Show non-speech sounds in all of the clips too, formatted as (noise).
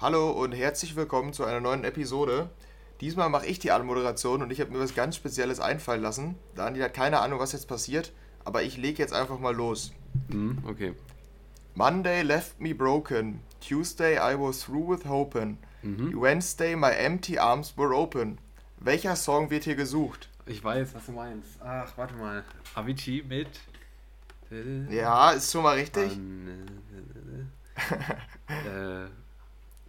Hallo und herzlich willkommen zu einer neuen Episode. Diesmal mache ich die Anmoderation und ich habe mir was ganz Spezielles einfallen lassen. Daniel hat keine Ahnung, was jetzt passiert, aber ich lege jetzt einfach mal los. Mhm, okay. Monday left me broken. Tuesday I was through with hoping. Wednesday my empty arms were open. Welcher Song wird hier gesucht? Ich weiß, was du meinst. Ach, warte mal. Avicii mit. Ja, ist schon mal richtig. (laughs) äh,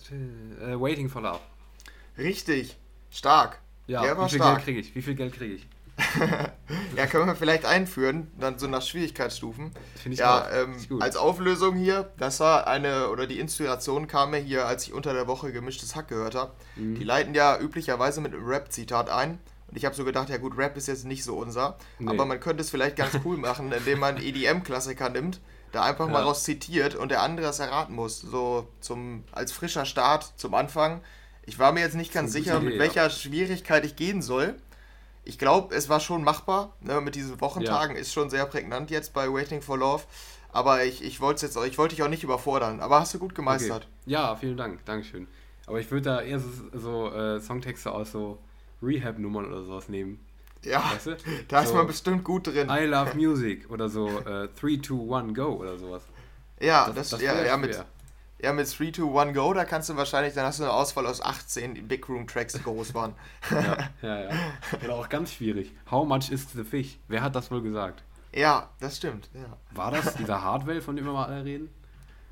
äh, Waiting for Love. Richtig. Stark. Ja, Der war wie viel stark. Geld kriege ich? Wie viel Geld kriege ich? (laughs) Ja, können wir vielleicht einführen, dann so nach Schwierigkeitsstufen. Finde ich ja, ähm, gut. als Auflösung hier, das war eine, oder die Inspiration kam mir hier, als ich unter der Woche gemischtes Hack gehört habe. Mhm. Die leiten ja üblicherweise mit einem Rap-Zitat ein. Und ich habe so gedacht, ja gut, Rap ist jetzt nicht so unser. Nee. Aber man könnte es vielleicht ganz cool machen, indem man (laughs) EDM-Klassiker nimmt, da einfach mal Ja. raus zitiert und der andere es erraten muss. So zum, als frischer Start zum Anfang. Ich war mir jetzt nicht ganz sicher, eine mit Idee, welcher Schwierigkeit ich gehen soll. Ich glaube, es war schon machbar. Ne, mit diesen Wochentagen ist schon sehr prägnant jetzt bei Waiting for Love. Aber ich, ich wollte jetzt, auch- ich wollte dich auch nicht überfordern. Aber hast du gut gemeistert. Okay. Ja, vielen Dank. Dankeschön. Aber ich würde da eher so, so äh, Songtexte aus so Rehab-Nummern oder sowas nehmen. Ja, Weißt du? da ist so, man bestimmt gut drin. I love (laughs) music oder so äh, 3, 2, 1, go oder sowas. ja, das- das, das ja, ja, mit, ja, mit 3, 2, 1, Go, da kannst du wahrscheinlich, dann hast du eine Auswahl aus 18 Big Room Tracks, die groß waren. (laughs) (laughs) Ja, ja, ja. Oder auch ganz schwierig. How much is the fish? Wer hat das wohl gesagt? ja, das stimmt. Ja. War das dieser Hardwell, von dem wir mal alle reden?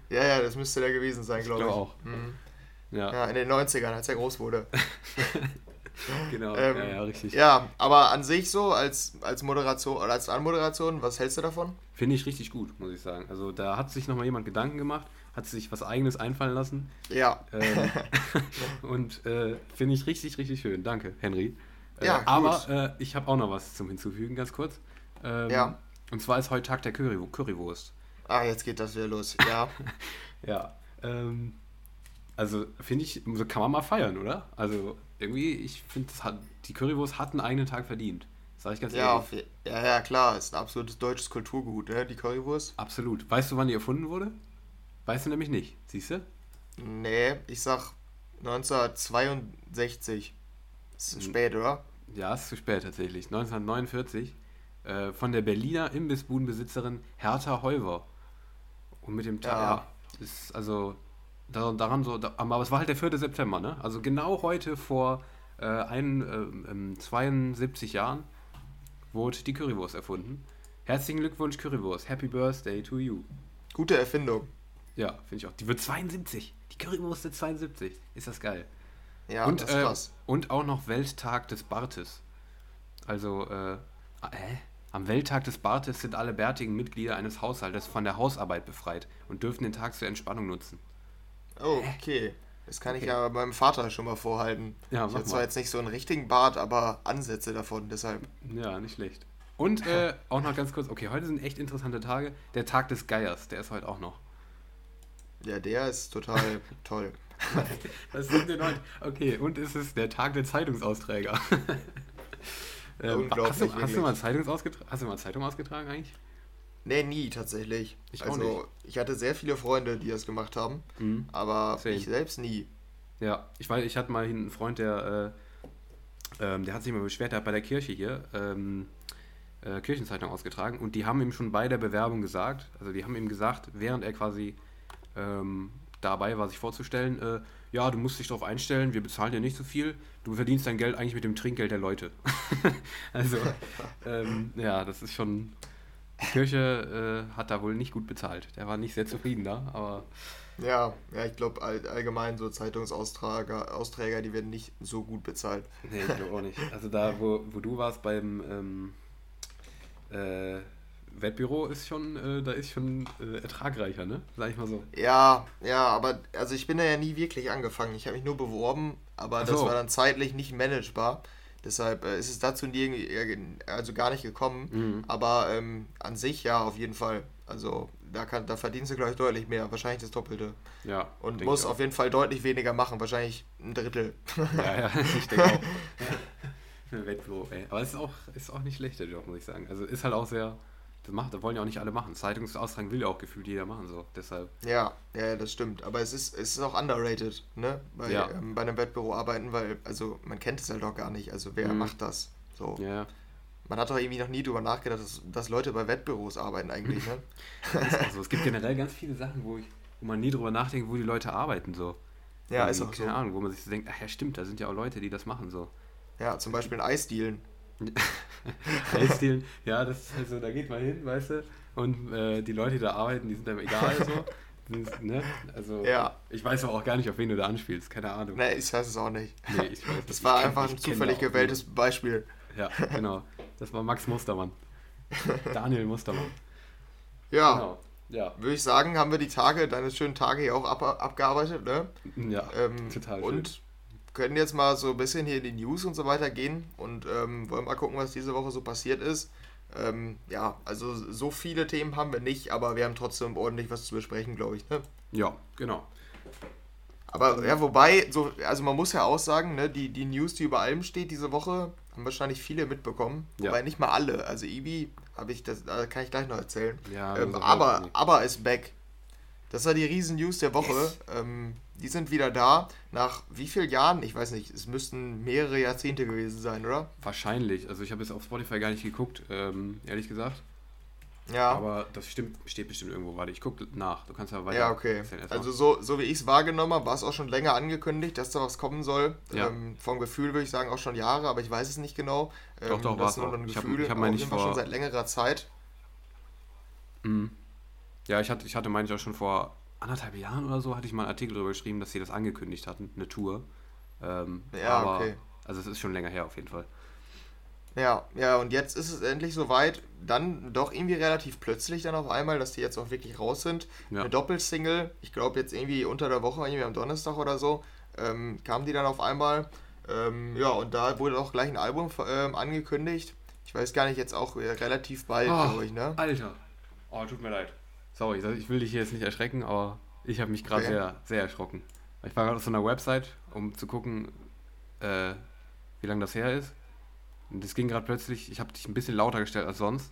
ja, ja, das müsste der gewesen sein, glaube ich. glaube auch. Mhm. Ja, Ja, in den 90ern, als er groß wurde. (laughs) genau. Ähm, ja, ja, richtig. Ja, aber an sich so, als, als Moderation oder als Anmoderation, was hältst du davon? Finde ich richtig gut, muss ich sagen. Also da hat sich nochmal jemand Gedanken gemacht, hat sich was eigenes einfallen lassen. Ja. Ähm, (laughs) und äh, finde ich richtig, richtig schön. Danke, Henry. Äh, Ja, aber äh, ich habe auch noch was zum Hinzufügen, ganz kurz. Ähm, Ja. Und zwar ist heute Tag der Curry Currywurst. Ah, jetzt geht das wieder los. Ja. (laughs) Ja. Ähm, also finde ich, so kann man mal feiern, oder? Also irgendwie, ich finde, die Currywurst hat einen eigenen Tag verdient. Sag ich ganz Ja, ehrlich. auf, ja, ja, klar, ist ein absolutes deutsches Kulturgut, ne? Die Currywurst. Absolut. Weißt du, wann die erfunden wurde? Weißt du nämlich nicht. Siehst du? Nee, ich sag 1962. Ist Hm. spät, oder? Ja, ist zu spät tatsächlich. 1949 äh, von der Berliner Imbissbudenbesitzerin Hertha Heuwer. Und mit dem Tag, Ja. ja, ist also daran so, da, aber es war halt der 4. September, ne? Also genau heute vor äh, ein, ähm, ähm, 72 Jahren wurde die Currywurst erfunden. Herzlichen Glückwunsch Currywurst. Happy Birthday to you. Gute Erfindung. Ja, finde ich auch. Die wird 72. Die Currywurst wird 72. Ist das geil. Ja, und, das ist äh, krass. und auch noch Welttag des Bartes. Also, äh, äh, am Welttag des Bartes sind alle bärtigen Mitglieder eines Haushaltes von der Hausarbeit befreit und dürfen den Tag zur Entspannung nutzen. Oh, okay. Das kann ich Okay. ja meinem Vater schon mal vorhalten. Ja, ich habe zwar jetzt nicht so einen richtigen Bart, aber Ansätze davon, deshalb. Ja, nicht schlecht. Und äh, (laughs) auch noch ganz kurz, okay, heute sind echt interessante Tage. Der Tag des Geiers, der ist heute auch noch. Ja, der ist total (laughs) toll. Was sind denn heute? Okay, und es ist der Tag der Zeitungsausträger. (laughs) ähm, Unglaublich, hast, du, hast, du mal Zeitungsausgetra hast du mal Zeitung ausgetragen eigentlich? Nee, nie tatsächlich. Ich auch also, nicht. ich hatte sehr viele Freunde, die das gemacht haben, Mhm. aber Same. ich selbst nie. Ja, ich weiß, ich hatte mal einen Freund, der, äh, ähm, der hat sich mal beschwert, der hat bei der Kirche hier ähm, äh, Kirchenzeitung ausgetragen und die haben ihm schon bei der Bewerbung gesagt, also die haben ihm gesagt, während er quasi ähm, dabei war, sich vorzustellen, äh, ja, du musst dich darauf einstellen, wir bezahlen dir nicht so viel, du verdienst dein Geld eigentlich mit dem Trinkgeld der Leute. (laughs) also, (laughs) ähm, ja, das ist schon, Kirche äh, hat da wohl nicht gut bezahlt. Der war nicht sehr zufrieden da, aber Ja, ja, ich glaube all, allgemein so Zeitungsausträger, Austräger, die werden nicht so gut bezahlt. Nee, ich glaube auch nicht. Also da, wo, wo du warst beim ähm, äh, Wettbüro, ist schon, äh, da ist schon äh, ertragreicher, ne? Sag ich mal so. Ja, ja, aber also ich bin da ja nie wirklich angefangen. Ich habe mich nur beworben, aber Ach das so. war dann zeitlich nicht managebar. Deshalb äh, ist es dazu nie, äh, also gar nicht gekommen. Mhm. Aber ähm, an sich ja, auf jeden Fall. Also da, kann, da verdienst du gleich deutlich mehr, wahrscheinlich das Doppelte. Ja. Und musst ich auf jeden Fall deutlich weniger machen, wahrscheinlich ein Drittel. Ja, ja, (laughs) ich denke auch. (laughs) Wettbüro, ey. Aber es ist auch, ist auch nicht schlecht, der Job, muss ich sagen. Also ist halt auch sehr, Das, wollen ja auch nicht alle machen. Zeitungsaustragen will ja auch gefühlt jeder machen, so. Deshalb. Ja, ja, das stimmt. Aber es ist, es ist auch underrated, ne? Bei, Ja. ähm, bei einem Wettbüro arbeiten, weil, also man kennt es halt doch gar nicht. Also wer Mhm. macht das? So. Ja, Man hat doch irgendwie noch nie drüber nachgedacht, dass, dass Leute bei Wettbüros arbeiten eigentlich, ne? (laughs) ist auch so. Es gibt generell ganz viele Sachen, wo, ich, wo man nie drüber nachdenkt, wo die Leute arbeiten, so. Ja, Irgendwie, ist auch so. Keine Ahnung, wo man sich so denkt, ach ja, stimmt, da sind ja auch Leute, die das machen, so. Ja, zum Beispiel ein Eisdealen. (laughs) Eisdielen, ja, das ist halt so, da geht man hin, weißt du, und äh, die Leute, die da arbeiten, die sind einem egal, so. Sind, ne? Also, Ja. ich weiß auch gar nicht, auf wen du da anspielst, keine Ahnung. Ne, ich weiß es auch nicht. Nee, ich weiß (laughs) Das war einfach ein zufällig gewähltes Beispiel. Ja, genau. Das war Max Mustermann. (laughs) Daniel Mustermann. Ja, Genau. Ja. würde ich sagen, haben wir die Tage, deine schönen Tage hier auch ab, abgearbeitet, ne? Ja, Ähm, total schön. Und können jetzt mal so ein bisschen hier in die News und so weiter gehen und ähm, wollen mal gucken, was diese Woche so passiert ist. Ähm, ja, also so viele Themen haben wir nicht, aber wir haben trotzdem ordentlich was zu besprechen, glaube ich. Ne? Ja, genau. Aber ja, wobei, so, also man muss ja auch sagen, ne, die, die News, die über allem steht diese Woche, haben wahrscheinlich viele mitbekommen. Ja. Wobei nicht mal alle. Also Ibi habe ich das, da kann ich gleich noch erzählen. Ja, ähm, aber, aber ist back. Das war die riesen News der Woche. Yes. Ähm, die sind wieder da. Nach wie vielen Jahren? Ich weiß nicht. Es müssten mehrere Jahrzehnte gewesen sein, oder? Wahrscheinlich. Also ich habe jetzt auf Spotify gar nicht geguckt, ähm, ehrlich gesagt. Ja. Aber das stimmt, steht bestimmt irgendwo. Warte, ich gucke nach. Du kannst ja weiter. ja, okay. Also so, so wie ich es wahrgenommen habe, war es auch schon länger angekündigt, dass da was kommen soll. Ja. Ähm, vom Gefühl würde ich sagen auch schon Jahre, aber ich weiß es nicht genau. Ähm, Doch, doch, nur auch. ein Ich hab- Gefühl, ich hab jeden Fall vor- schon seit längerer Zeit. Mhm. Ja, ich hatte, ich hatte, meine ich auch schon vor anderthalb Jahren oder so, hatte ich mal einen Artikel darüber geschrieben, dass sie das angekündigt hatten, eine Tour. Ähm, Ja, aber, okay. Also es ist schon länger her auf jeden Fall. Ja, ja, und jetzt ist es endlich soweit. Dann doch irgendwie relativ plötzlich dann auf einmal, dass die jetzt auch wirklich raus sind. Ja. Eine Doppelsingle, ich glaube jetzt irgendwie unter der Woche, irgendwie am Donnerstag oder so, ähm, kam die dann auf einmal. Ähm, ja, und da wurde auch gleich ein Album ähm, angekündigt. Ich weiß gar nicht, jetzt auch äh, relativ bald, Oh. glaube ich, ne? Alter. Oh, tut mir leid. Sorry, ich will dich hier jetzt nicht erschrecken, aber ich habe mich gerade Okay. sehr, sehr erschrocken. Ich war gerade auf so einer Website, um zu gucken, äh, wie lange das her ist. Und das ging gerade plötzlich, ich habe dich ein bisschen lauter gestellt als sonst.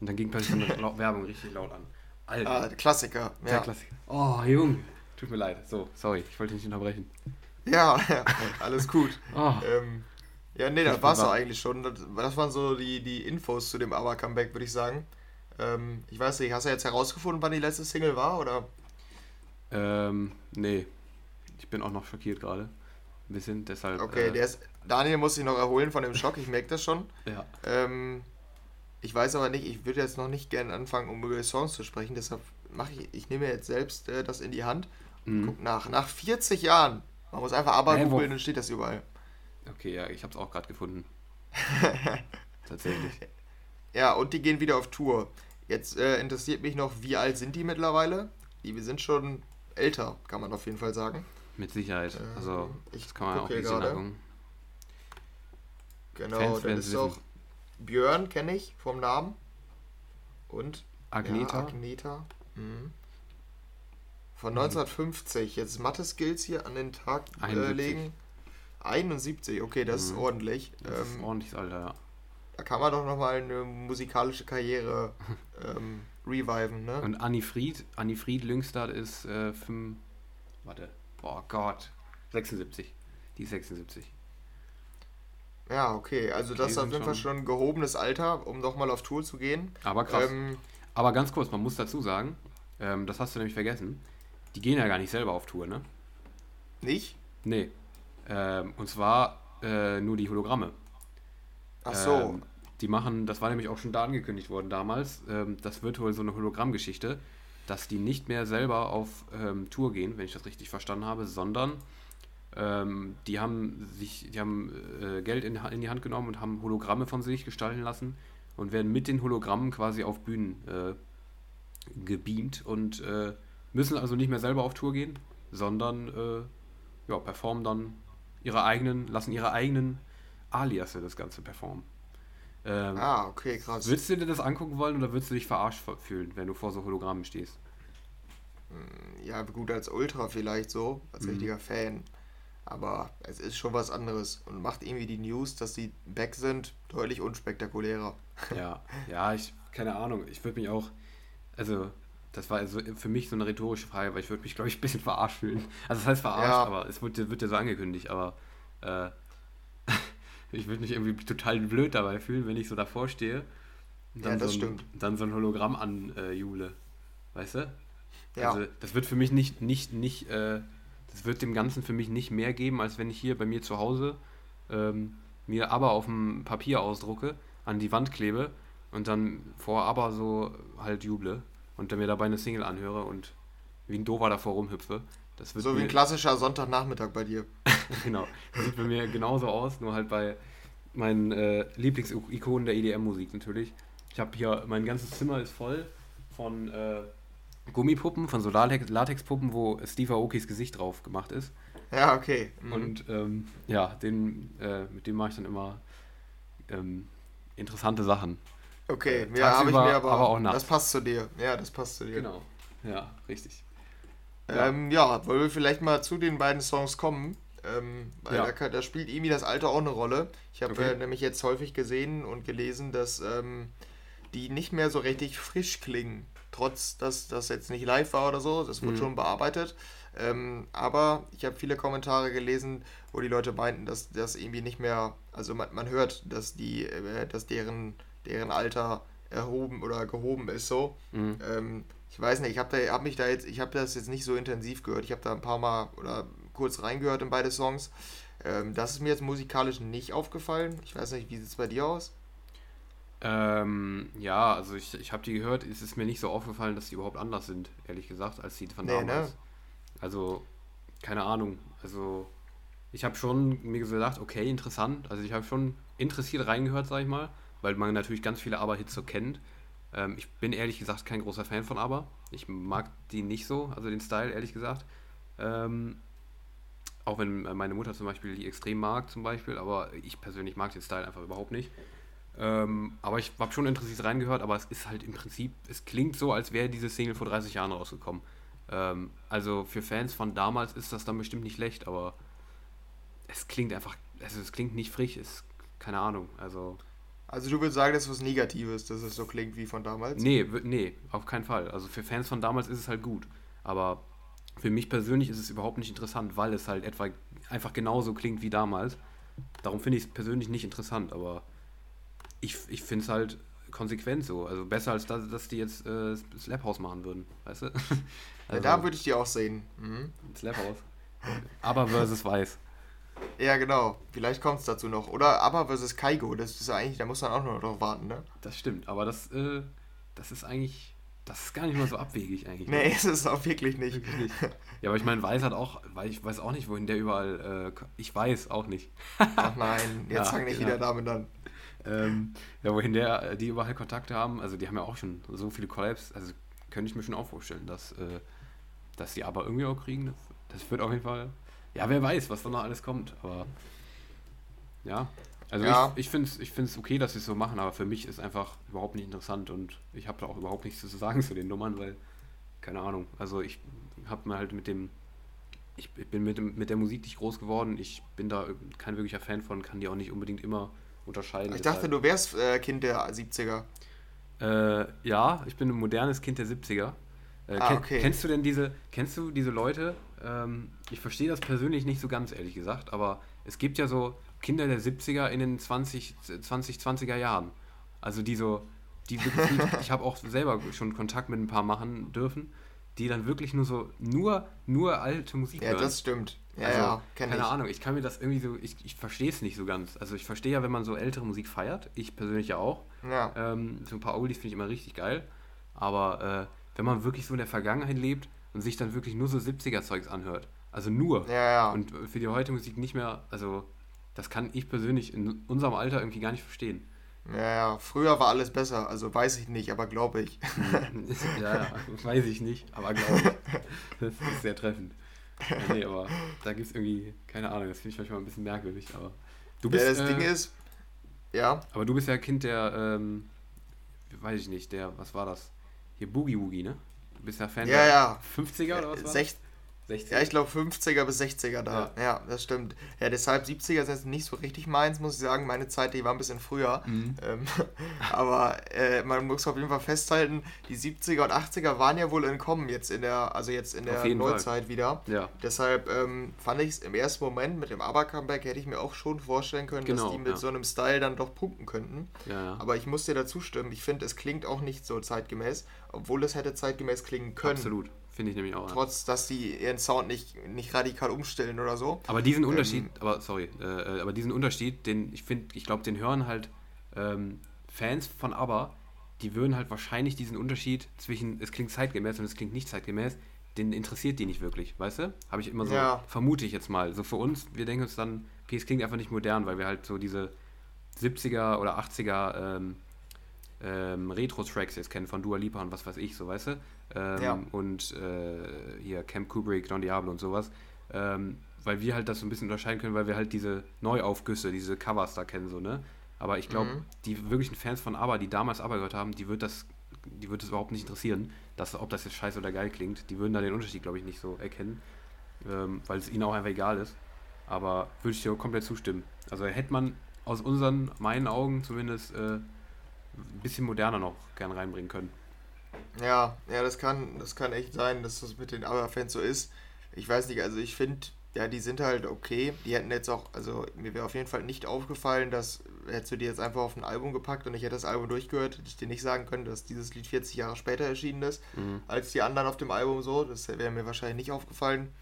Und dann ging plötzlich so eine (laughs) Werbung richtig laut an. Alter. Ah, Klassiker. Sehr Ja. Klassiker. Oh, Junge. Tut mir leid. So, sorry, ich wollte dich nicht unterbrechen. ja, (laughs) ja, alles gut. Oh, Ähm, ja, nee, das ja wach. eigentlich schon. Das, das waren so die, die Infos zu dem Aber-Comeback, würde ich sagen. Ähm, ich weiß nicht, hast du jetzt herausgefunden, wann die letzte Single war? Oder? ähm, nee. Ich bin auch noch schockiert gerade. Ein bisschen, deshalb. Okay, äh, der ist, Daniel muss sich noch erholen von dem Schock, ich merke das schon. Ja. Ähm, ich weiß aber nicht, ich würde jetzt noch nicht gerne anfangen, um über Songs zu sprechen, deshalb mache ich, ich nehme jetzt selbst äh, das in die Hand. Mhm. Guck nach. Nach 40 Jahren. Man muss einfach aber wo- googeln, dann steht das überall. Okay, ja, ich hab's auch gerade gefunden. (laughs) Tatsächlich. Ja, und die gehen wieder auf Tour. Jetzt äh, interessiert mich noch, wie alt sind die mittlerweile? Die wir sind schon älter, kann man auf jeden Fall sagen. Mit Sicherheit. Ähm, Also, ich das kann man auch gerade. angucken. Genau, Fans dann ist auch. Björn, kenne ich vom Namen. Und Agneta. Ja, Agneta. Mhm. Von 1950. Jetzt Mathe-Skills hier an den Tag äh, 71. legen. 71, okay, das ist Mhm. ordentlich. Das ist Ähm, ordentliches Alter, ja. Da kann man doch nochmal eine musikalische Karriere ähm, reviven, ne? Und Annie Fried, Annie Fried Lyngstad ist äh, fünf, warte, boah Gott, 76. Die ist 76. Ja, okay, also das Okay, ist auf jeden Fall schon- schon ein gehobenes Alter, um nochmal auf Tour zu gehen. Aber krass. Ähm, Aber ganz kurz, man muss dazu sagen, ähm, das hast du nämlich vergessen, die gehen ja gar nicht selber auf Tour, ne? nicht? Nee. Ähm, und zwar äh, nur die Hologramme. Ach so. Ähm, die machen, das war nämlich auch schon da angekündigt worden damals, ähm, das wird wohl so eine Hologrammgeschichte, dass die nicht mehr selber auf ähm, Tour gehen, wenn ich das richtig verstanden habe, sondern ähm, die haben sich, die haben äh, Geld in, in die Hand genommen und haben Hologramme von sich gestalten lassen und werden mit den Hologrammen quasi auf Bühnen äh, gebeamt und äh, müssen also nicht mehr selber auf Tour gehen, sondern äh, ja, performen dann ihre eigenen, lassen ihre eigenen Aliasse das Ganze performen. Ähm, ah, okay, krass. Würdest du dir das angucken wollen oder würdest du dich verarscht fühlen, wenn du vor so Hologrammen stehst? Ja, gut, als Ultra vielleicht so, als Mhm. richtiger Fan. Aber es ist schon was anderes und macht irgendwie die News, dass die back sind, deutlich unspektakulärer. (laughs) Ja, ja, ich, keine Ahnung, ich würde mich auch, also, das war also für mich so eine rhetorische Frage, weil ich würde mich, glaube ich, ein bisschen verarscht fühlen. Also, das heißt verarscht, ja. aber es wird, wird ja so angekündigt, aber äh, ich würde mich irgendwie total blöd dabei fühlen, wenn ich so davor stehe und dann, ja, so, ein, dann so ein Hologramm anjule. Äh, weißt du? Ja. Also, das wird für mich nicht, nicht, nicht, äh, das wird dem Ganzen für mich nicht mehr geben, als wenn ich hier bei mir zu Hause ähm, mir aber auf dem Papier ausdrucke, an die Wand klebe und dann vor aber so halt juble und dann mir dabei eine Single anhöre und wie ein Dover davor rumhüpfe. Das wird so wie ein klassischer Sonntagnachmittag bei dir. (laughs) genau. Das sieht bei mir genauso aus, nur halt bei meinen äh, Lieblingsikonen der EDM-Musik natürlich. Ich habe hier, mein ganzes Zimmer ist voll von äh, Gummipuppen, von so Latexpuppen, wo Steve Aokis Gesicht drauf gemacht ist. Ja, okay. Mhm. Und ähm, ja, den, äh, mit dem mache ich dann immer ähm, interessante Sachen. Okay, äh, ja, habe ich mir aber, aber auch nachts. Das passt zu dir. Ja, das passt zu dir. Genau. Ja, richtig. Ähm, ja, wollen wir vielleicht mal zu den beiden Songs kommen? Ähm, weil ja. da, da, spielt irgendwie das Alter auch eine Rolle. Ich habe okay. äh, nämlich jetzt häufig gesehen und gelesen, dass ähm, die nicht mehr so richtig frisch klingen. Trotz, dass das jetzt nicht live war oder so. Das wird mhm. schon bearbeitet. Ähm, aber ich habe viele Kommentare gelesen, wo die Leute meinten, dass das irgendwie nicht mehr, also man, man hört, dass die, äh, dass deren, deren Alter erhoben oder gehoben ist so. Mhm. Ich weiß nicht, ich habe hab mich da jetzt, ich habe das jetzt nicht so intensiv gehört. Ich habe da ein paar Mal oder kurz reingehört in beide Songs. Ähm, das ist mir jetzt musikalisch nicht aufgefallen. Ich weiß nicht, wie sieht es bei dir aus? Ähm, ja, also ich, ich habe die gehört, es ist mir nicht so aufgefallen, dass die überhaupt anders sind, ehrlich gesagt, als die von nee, damals. Ne? Also, keine Ahnung. Also, ich habe schon mir gesagt, okay, interessant. Also, ich habe schon interessiert reingehört, sag ich mal, weil man natürlich ganz viele Aber-Hits so kennt. Ähm, ich bin ehrlich gesagt kein großer Fan von Aber. Ich mag die nicht so, also den Style, ehrlich gesagt. Ähm, auch wenn meine Mutter zum Beispiel die extrem mag, zum Beispiel, aber ich persönlich mag den Style einfach überhaupt nicht. Ähm, aber ich habe schon interessiert reingehört, aber es ist halt im Prinzip, es klingt so, als wäre diese Single vor 30 Jahren rausgekommen. Ähm, also für Fans von damals ist das dann bestimmt nicht schlecht, aber es klingt einfach, also es klingt nicht frisch, ist keine Ahnung, also. Also du würdest sagen, das ist was Negatives, dass es so klingt wie von damals? Nee, nee, auf keinen Fall. Also für Fans von damals ist es halt gut. Aber für mich persönlich ist es überhaupt nicht interessant, weil es halt etwa einfach genauso klingt wie damals. Darum finde ich es persönlich nicht interessant, aber ich, ich finde es halt konsequent so. Also besser als dass, dass die jetzt äh, Slap House machen würden, weißt du? (laughs) Also, ja, da würde ich die auch sehen. Mhm. Slap House. Aber versus Weiß. Ja, genau. Vielleicht kommt es dazu noch. Oder Aber versus Kaigo. Das ist eigentlich, da muss man auch noch drauf warten, ne? Das stimmt, aber das, äh, das ist eigentlich das ist gar nicht mal so abwegig eigentlich. Nee, ne? (laughs) ist es auch wirklich nicht. Wirklich nicht. Ja, aber ich meine, Weiß hat auch, weil ich weiß auch nicht, wohin der überall. Äh, ich weiß auch nicht. Ach (laughs) nein, jetzt ja, fang nicht genau. wieder damit an. Ähm, ja, wohin der, äh, die überall Kontakte haben, also die haben ja auch schon so viele Collabs, also könnte ich mir schon auch vorstellen, dass, äh, dass die aber irgendwie auch kriegen. Das, das wird auf jeden Fall. Ja, wer weiß, was da noch alles kommt, aber ja, also ja. ich, ich finde es ich find's okay, dass sie es so machen, aber für mich ist einfach überhaupt nicht interessant und ich habe da auch überhaupt nichts zu sagen (laughs) zu den Nummern, weil, keine Ahnung, also ich habe mir halt mit dem, ich bin mit, dem, mit der Musik nicht groß geworden, ich bin da kein wirklicher Fan von, kann die auch nicht unbedingt immer unterscheiden. Ich dachte, du wärst äh, Kind der 70er. Äh, ja, ich bin ein modernes Kind der 70er. Äh, ah, okay. Kennst du denn diese, kennst du diese Leute? Ähm, ich verstehe das persönlich nicht so ganz, ehrlich gesagt, aber es gibt ja so Kinder der 70er in den 20, 20 20er Jahren. Also die so, die (laughs) wirklich, ich habe auch selber schon Kontakt mit ein paar machen dürfen, die dann wirklich nur so, nur, nur alte Musik ja, hören. Ja, das stimmt. Ja, also, ja, keine ich. Ahnung, ich kann mir das irgendwie so, ich, ich verstehe es nicht so ganz. Also ich verstehe ja, wenn man so ältere Musik feiert, ich persönlich ja auch. Ja. Ähm, so ein paar Oldies finde ich immer richtig geil. Aber äh, wenn man wirklich so in der Vergangenheit lebt und sich dann wirklich nur so 70er-Zeugs anhört, also nur, ja, ja. und für die heutige Musik nicht mehr, also das kann ich persönlich in unserem Alter irgendwie gar nicht verstehen. Ja, ja, früher war alles besser, also weiß ich nicht, aber glaube ich. (laughs) ja, ja, weiß ich nicht, aber glaube ich. Das ist sehr treffend. Ja, nee, aber da gibt es irgendwie, keine Ahnung, das finde ich manchmal ein bisschen merkwürdig, aber du bist. Ja, das äh, Ding ist, ja. Aber du bist ja Kind der, ähm, weiß ich nicht, der, was war das? Hier Boogie Woogie, ne? Du bist ja Fan ja, der ja. 50er oder was war Sech, 60er. Ja, ich glaube 50er bis 60er da. Ja. ja. das stimmt. Ja, deshalb 70er sind nicht so richtig meins, muss ich sagen. Meine Zeit, die war ein bisschen früher. Mhm. Ähm, (laughs) aber äh, man muss auf jeden Fall festhalten, die 70er und 80er waren ja wohl entkommen jetzt in der, also jetzt in der Neuzeit Fall. wieder. Ja. Deshalb ähm, fand ich es im ersten Moment mit dem Aber-Comeback hätte ich mir auch schon vorstellen können, genau, dass die mit ja. so einem Style dann doch punkten könnten. Ja, aber ich muss dir dazu stimmen, ich finde, es klingt auch nicht so zeitgemäß, obwohl es hätte zeitgemäß klingen können. Absolut. Finde ich nämlich auch. Trotz, dass die ihren Sound nicht, nicht radikal umstellen oder so. Aber diesen Unterschied, ähm, aber sorry, äh, äh, aber diesen Unterschied, den ich finde, ich glaube, den hören halt ähm, Fans von ABBA, die würden halt wahrscheinlich diesen Unterschied zwischen es klingt zeitgemäß und es klingt nicht zeitgemäß, den interessiert die nicht wirklich, weißt du? Habe ich immer so, ja. vermute ich jetzt mal. So für uns, wir denken uns dann, okay, es klingt einfach nicht modern, weil wir halt so diese 70er oder 80er ähm, ähm, Retro-Tracks jetzt kennen von Dua Lipa und was weiß ich, so weißt du? ähm, ja. und äh, hier Camp Kubrick, Don Diablo und sowas. Ähm, weil wir halt das so ein bisschen unterscheiden können, weil wir halt diese Neuaufgüsse, diese Covers da kennen, so, ne? Aber ich glaube, mhm. die wirklichen Fans von ABBA, die damals ABBA gehört haben, die wird das, die wird das überhaupt nicht interessieren, dass, ob das jetzt scheiße oder geil klingt. Die würden da den Unterschied, glaube ich, nicht so erkennen, ähm, weil es ihnen auch einfach egal ist. Aber würde ich dir komplett zustimmen. Also hätte man aus unseren, meinen Augen zumindest, äh, ein bisschen moderner noch gern reinbringen können. Ja, ja, das kann, das kann echt sein, dass das mit den ABBA-Fans so ist. Ich weiß nicht, also ich finde, ja, die sind halt okay. Die hätten jetzt auch, also mir wäre auf jeden Fall nicht aufgefallen, dass hättest du die jetzt einfach auf ein Album gepackt und ich hätte das Album durchgehört, hätte ich dir nicht sagen können, dass dieses Lied 40 Jahre später erschienen ist, mhm. als die anderen auf dem Album so. Das wäre mir wahrscheinlich nicht aufgefallen.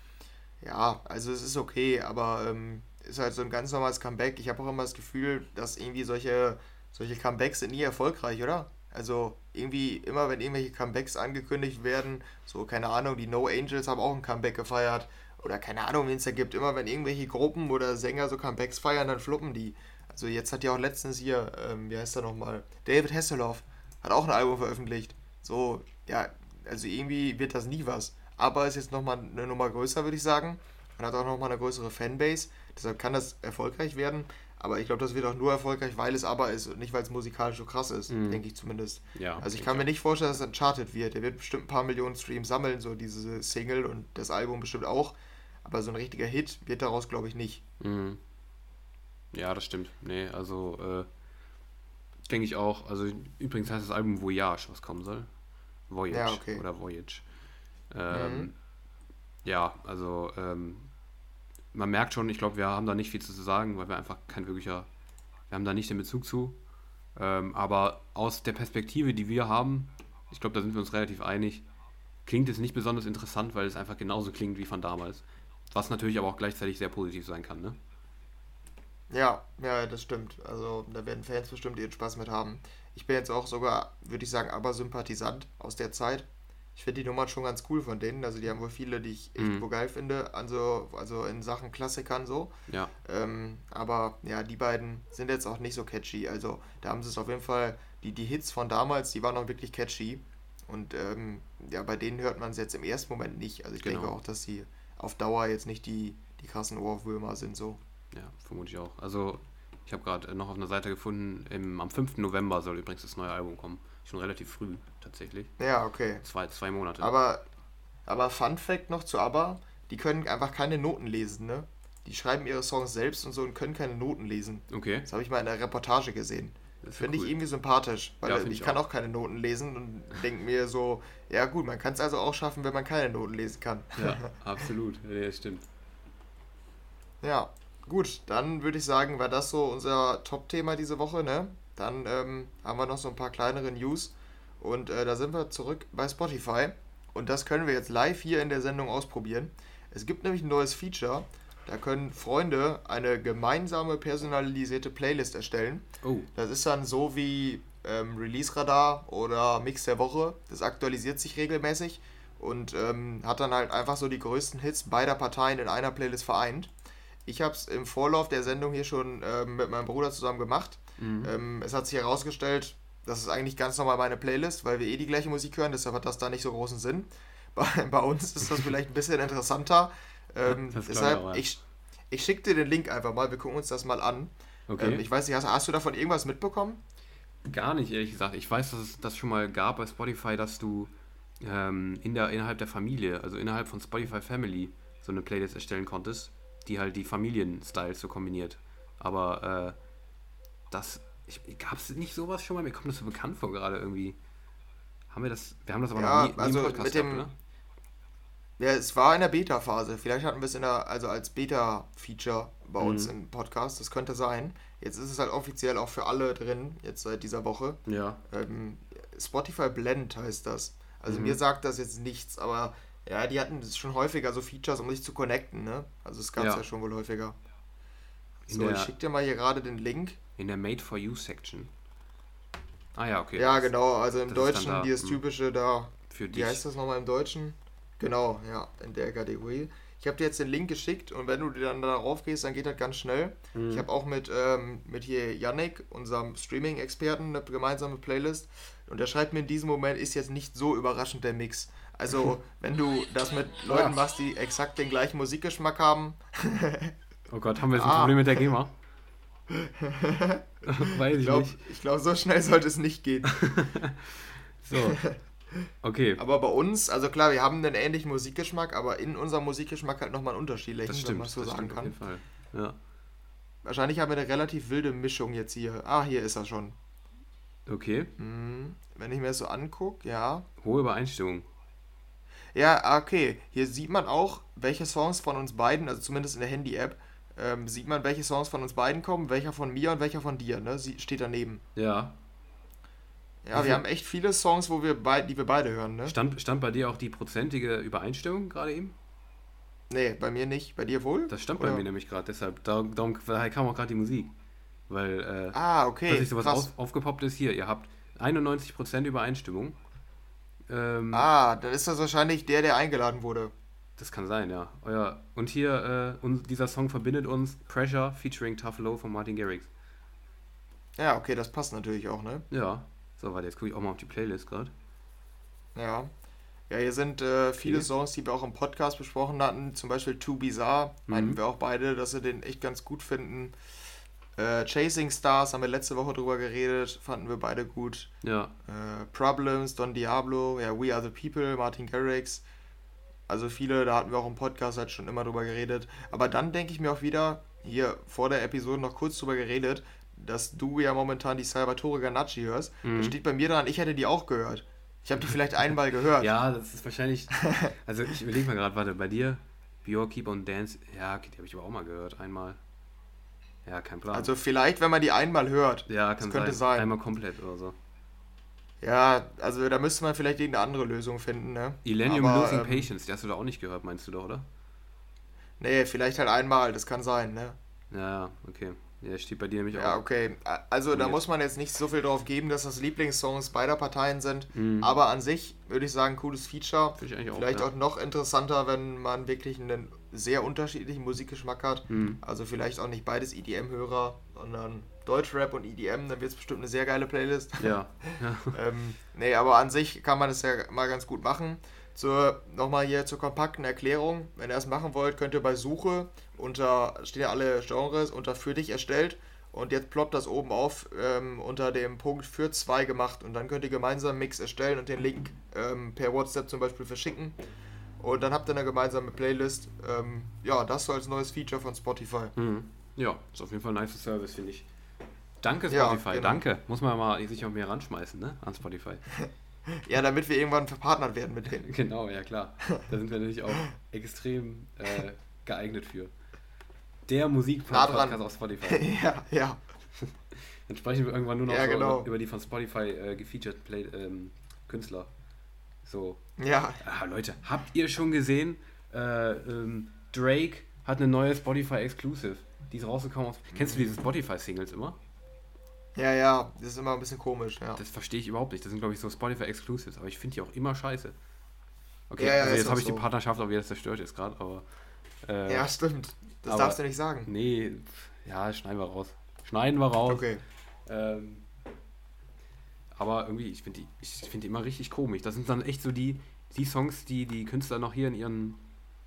Ja, also es ist okay, aber ähm, ist halt so ein ganz normales Comeback. Ich habe auch immer das Gefühl, dass irgendwie solche, solche Comebacks sind nie erfolgreich, oder? Also irgendwie immer, wenn irgendwelche Comebacks angekündigt werden, so keine Ahnung, die No Angels haben auch ein Comeback gefeiert oder keine Ahnung, wen es da gibt, immer wenn irgendwelche Gruppen oder Sänger so Comebacks feiern, dann fluppen die. Also jetzt hat ja auch letztens hier, ähm, wie heißt er nochmal, David Hasselhoff hat auch ein Album veröffentlicht. So, ja, also irgendwie wird das nie was. Aber ist jetzt nochmal eine Nummer größer, würde ich sagen. Man hat auch nochmal eine größere Fanbase. Deshalb kann das erfolgreich werden. Aber ich glaube, das wird auch nur erfolgreich, weil es aber ist und nicht, weil es musikalisch so krass ist, mhm. denke ich zumindest. Ja, also ich kann mir nicht vorstellen, dass es Uncharted wird. Der wird bestimmt ein paar Millionen Streams sammeln, so diese Single und das Album bestimmt auch. Aber so ein richtiger Hit wird daraus, glaube ich, nicht. Mhm. Ja, das stimmt. Nee, also äh, denke ich auch. Also übrigens heißt das Album Voyage, was kommen soll. Voyage ja, okay. oder Voyage. Ähm, mhm. Ja, also ähm, man merkt schon, ich glaube, wir haben da nicht viel zu sagen, weil wir einfach kein wirklicher, wir haben da nicht den Bezug zu. Ähm, aber aus der Perspektive, die wir haben, ich glaube, da sind wir uns relativ einig, klingt es nicht besonders interessant, weil es einfach genauso klingt wie von damals. Was natürlich aber auch gleichzeitig sehr positiv sein kann, ne? Ja, ja, das stimmt. Also da werden Fans bestimmt ihren Spaß mit haben. Ich bin jetzt auch sogar, würde ich sagen, aber Sympathisant aus der Zeit ich finde die Nummern schon ganz cool von denen. Also die haben wohl viele, die ich echt mhm. geil finde, also, also in Sachen Klassikern so. Ja. Ähm, aber ja, die beiden sind jetzt auch nicht so catchy. Also da haben sie es auf jeden Fall, die, die Hits von damals, die waren auch wirklich catchy. Und ähm, ja, bei denen hört man es jetzt im ersten Moment nicht. Also ich genau. denke auch, dass sie auf Dauer jetzt nicht die, die krassen Ohrwürmer sind so. Ja, vermute ich auch. Also ich habe gerade noch auf einer Seite gefunden, im, am 5. November soll übrigens das neue Album kommen. Schon relativ früh, tatsächlich. Ja, okay. Zwei, zwei Monate. Aber, aber Fun Fact noch zu ABBA, die können einfach keine Noten lesen, ne? Die schreiben ihre Songs selbst und so und können keine Noten lesen. Okay. Das habe ich mal in der Reportage gesehen. Das finde cool. ich irgendwie sympathisch, weil ja, ich, ich kann auch. auch keine Noten lesen und denke mir so, ja gut, man kann es also auch schaffen, wenn man keine Noten lesen kann. Ja, (laughs) absolut. Ja, stimmt. Ja, gut, dann würde ich sagen, war das so unser Top-Thema diese Woche, ne? Dann ähm, haben wir noch so ein paar kleinere News und äh, da sind wir zurück bei Spotify und das können wir jetzt live hier in der Sendung ausprobieren. Es gibt nämlich ein neues Feature, da können Freunde eine gemeinsame personalisierte Playlist erstellen. Oh. Das ist dann so wie ähm, Release Radar oder Mix der Woche. Das aktualisiert sich regelmäßig und ähm, hat dann halt einfach so die größten Hits beider Parteien in einer Playlist vereint. Ich habe es im Vorlauf der Sendung hier schon ähm, mit meinem Bruder zusammen gemacht Mhm. Ähm, es hat sich herausgestellt, das ist eigentlich ganz normal meine Playlist, weil wir eh die gleiche Musik hören, deshalb hat das da nicht so großen Sinn. (laughs) Bei, bei uns ist das vielleicht ein bisschen interessanter. Ähm, deshalb, ich, ich, ich schicke dir den Link einfach mal, wir gucken uns das mal an. Okay. Ähm, ich weiß nicht, hast, hast, du davon irgendwas mitbekommen? Gar nicht, ehrlich gesagt. Ich weiß, dass es das schon mal gab bei Spotify, dass du ähm, in der, innerhalb der Familie, also innerhalb von Spotify Family, so eine Playlist erstellen konntest, die halt die Familienstyles so kombiniert. Aber äh, das, gab es nicht sowas schon mal? Mir kommt das so bekannt vor gerade irgendwie. Haben wir das, wir haben das aber Ja, noch nie, nie also im Podcast mit dem- gehabt, oder? Ja, es war in der Beta-Phase. Vielleicht hatten wir es in der, also als Beta-Feature bei uns Mhm. im Podcast. Das könnte sein. Jetzt ist es halt offiziell auch für alle drin, jetzt seit dieser Woche. Ja, Ähm, Spotify Blend heißt das. Also Mhm. mir sagt das jetzt nichts, aber ja, die hatten das schon häufiger so Features, um sich zu connecten, ne? Also es gab es Ja. ja. schon wohl häufiger. So, der- ich schick dir mal hier gerade den Link. in der Made for You Section. Ah ja, okay. ja, genau, also im ist Deutschen da, dieses hm. typische da, Für wie dich. heißt das nochmal im Deutschen? Genau, ja, in der Kategorie. Ich habe dir jetzt den Link geschickt und wenn du dann darauf gehst, dann geht das ganz schnell. Mhm. Ich habe auch mit, ähm, mit hier Yannick, unserem Streaming-Experten, eine gemeinsame Playlist. Und er schreibt mir in diesem Moment, ist jetzt nicht so überraschend der Mix. Also, (laughs) wenn du das mit Leuten machst, die exakt den gleichen Musikgeschmack haben, (laughs) Oh Gott, haben wir jetzt ein Ah. Problem mit der GEMA? (laughs) Weiß ich glaube, nicht. ich glaub, so schnell sollte es nicht gehen. (laughs) So. Okay, Aber bei uns, also klar, wir haben einen ähnlichen Musikgeschmack, aber in unserem Musikgeschmack halt nochmal einen unterschiedlichen, das wenn stimmt. man es so das sagen stimmt auf kann. jeden Fall. Ja. Wahrscheinlich haben wir eine relativ wilde Mischung jetzt hier. Ah, hier ist er schon. Okay. Hm, wenn ich mir das so angucke, ja. Hohe Übereinstimmung. Ja, okay. Hier sieht man auch, welche Songs von uns beiden, also zumindest in der Handy-App, ähm, sieht man, welche Songs von uns beiden kommen, welcher von mir und welcher von dir, ne? Sie steht daneben. Ja. Ja, viel- wir haben echt viele Songs, wo wir beid, die wir beide hören, ne? Stand, stand bei dir auch die prozentige Übereinstimmung gerade eben? Nee, bei mir nicht. Bei dir wohl? Das stand bei Oder? mir nämlich gerade, deshalb, darum, darum daher kam auch gerade die Musik. Weil, äh, Ah, okay. dass sich sowas auf, aufgepoppt ist hier. Ihr habt 91% Übereinstimmung. Ähm, Ah, dann ist das wahrscheinlich der, der eingeladen wurde. Das kann sein, ja. Euer, und hier, äh, und dieser Song verbindet uns Pressure featuring Tough Low von Martin Garrix. Ja, okay, das passt natürlich auch, ne? Ja. So, warte, jetzt gucke ich auch mal auf die Playlist gerade. Ja. Ja, hier sind äh, viele Okay. Songs, die wir auch im Podcast besprochen hatten. Zum Beispiel Too Bizarre. Meinten Mhm. wir auch beide, dass wir den echt ganz gut finden. Äh, Chasing Stars haben wir letzte Woche drüber geredet. Fanden wir beide gut. Ja. Äh, Problems, Don Diablo, ja, We Are the People, Martin Garrix. Also viele, da hatten wir auch im Podcast halt schon immer drüber geredet. Aber dann denke ich mir auch wieder, hier vor der Episode noch kurz drüber geredet, dass du ja momentan die Salvatore Ganacci hörst. Mhm. Da steht bei mir dran, ich hätte die auch gehört. Ich habe die vielleicht einmal gehört. Ja, das ist wahrscheinlich. Also, ich überlege mal gerade, warte, bei dir, Björk, Keep on Dance. Ja, die habe ich aber auch mal gehört, einmal. Ja, kein Plan. Also vielleicht, wenn man die einmal hört. ja, das kann könnte sein. sein. Einmal komplett oder so. Ja, also da müsste man vielleicht irgendeine andere Lösung finden, ne? Millennium Aber, Losing ähm, Patience, die hast du da auch nicht gehört, meinst du doch, oder? Nee, vielleicht halt einmal, das kann sein, ne? Ja, okay. Ja, steht bei dir nämlich Ja, auch. okay. Also da muss man jetzt nicht so viel drauf geben, dass das Lieblingssongs beider Parteien sind. Mhm. Aber an sich würde ich sagen, cooles Feature. Finde ich eigentlich auch. Vielleicht ja. auch noch interessanter, wenn man wirklich einen sehr unterschiedlichen Musikgeschmack hat. Mhm. Also vielleicht auch nicht beides EDM-Hörer, sondern Deutschrap und EDM. Dann wird es bestimmt eine sehr geile Playlist. Ja. ja. (laughs) ähm, nee, aber an sich kann man es ja mal ganz gut machen. Zur, nochmal hier zur kompakten Erklärung. Wenn ihr das machen wollt, könnt ihr bei Suche unter, stehen ja alle Genres, unter für dich erstellt. Und jetzt ploppt das oben auf ähm, unter dem Punkt für zwei gemacht. Und dann könnt ihr gemeinsam Mix erstellen und den Link ähm, per WhatsApp zum Beispiel verschicken. Und dann habt ihr eine gemeinsame Playlist. Ähm, ja, das so als neues Feature von Spotify. Mhm. Ja, ist auf jeden Fall ein nice Service, finde ich. Danke Ja, Spotify, genau. danke. Muss man mal sich auch mehr ranschmeißen, ne? An Spotify. (laughs) Ja, damit wir irgendwann verpartnert werden mit denen. (laughs) genau, ja klar. Da sind wir natürlich auch extrem äh, geeignet für. Der Musik-Podcast auf Spotify. (laughs) ja, ja. Dann sprechen wir irgendwann nur noch Ja, so genau. über, über die von Spotify äh, gefeatured Play, ähm, Künstler. So. Ja, Ah, Leute, habt ihr schon gesehen? Äh, ähm, Drake hat eine neue Spotify Exclusive. Die ist rausgekommen aus. Kennst du diese Spotify-Singles immer? Ja, ja. Das ist immer ein bisschen komisch, ja. Das verstehe ich überhaupt nicht. Das sind, glaube ich, so Spotify Exclusives, aber ich finde die auch immer scheiße. Okay, Ja, ja, also jetzt habe ich die so. Partnerschaft auch wieder zerstört jetzt gerade, aber. Äh, Ja, stimmt. Das aber- darfst du nicht sagen. Nee, ja, schneiden wir raus. Schneiden wir raus. Okay. Ähm, aber irgendwie, ich finde die, ich find die immer richtig komisch. Das sind dann echt so die, die Songs, die die Künstler noch hier in ihren,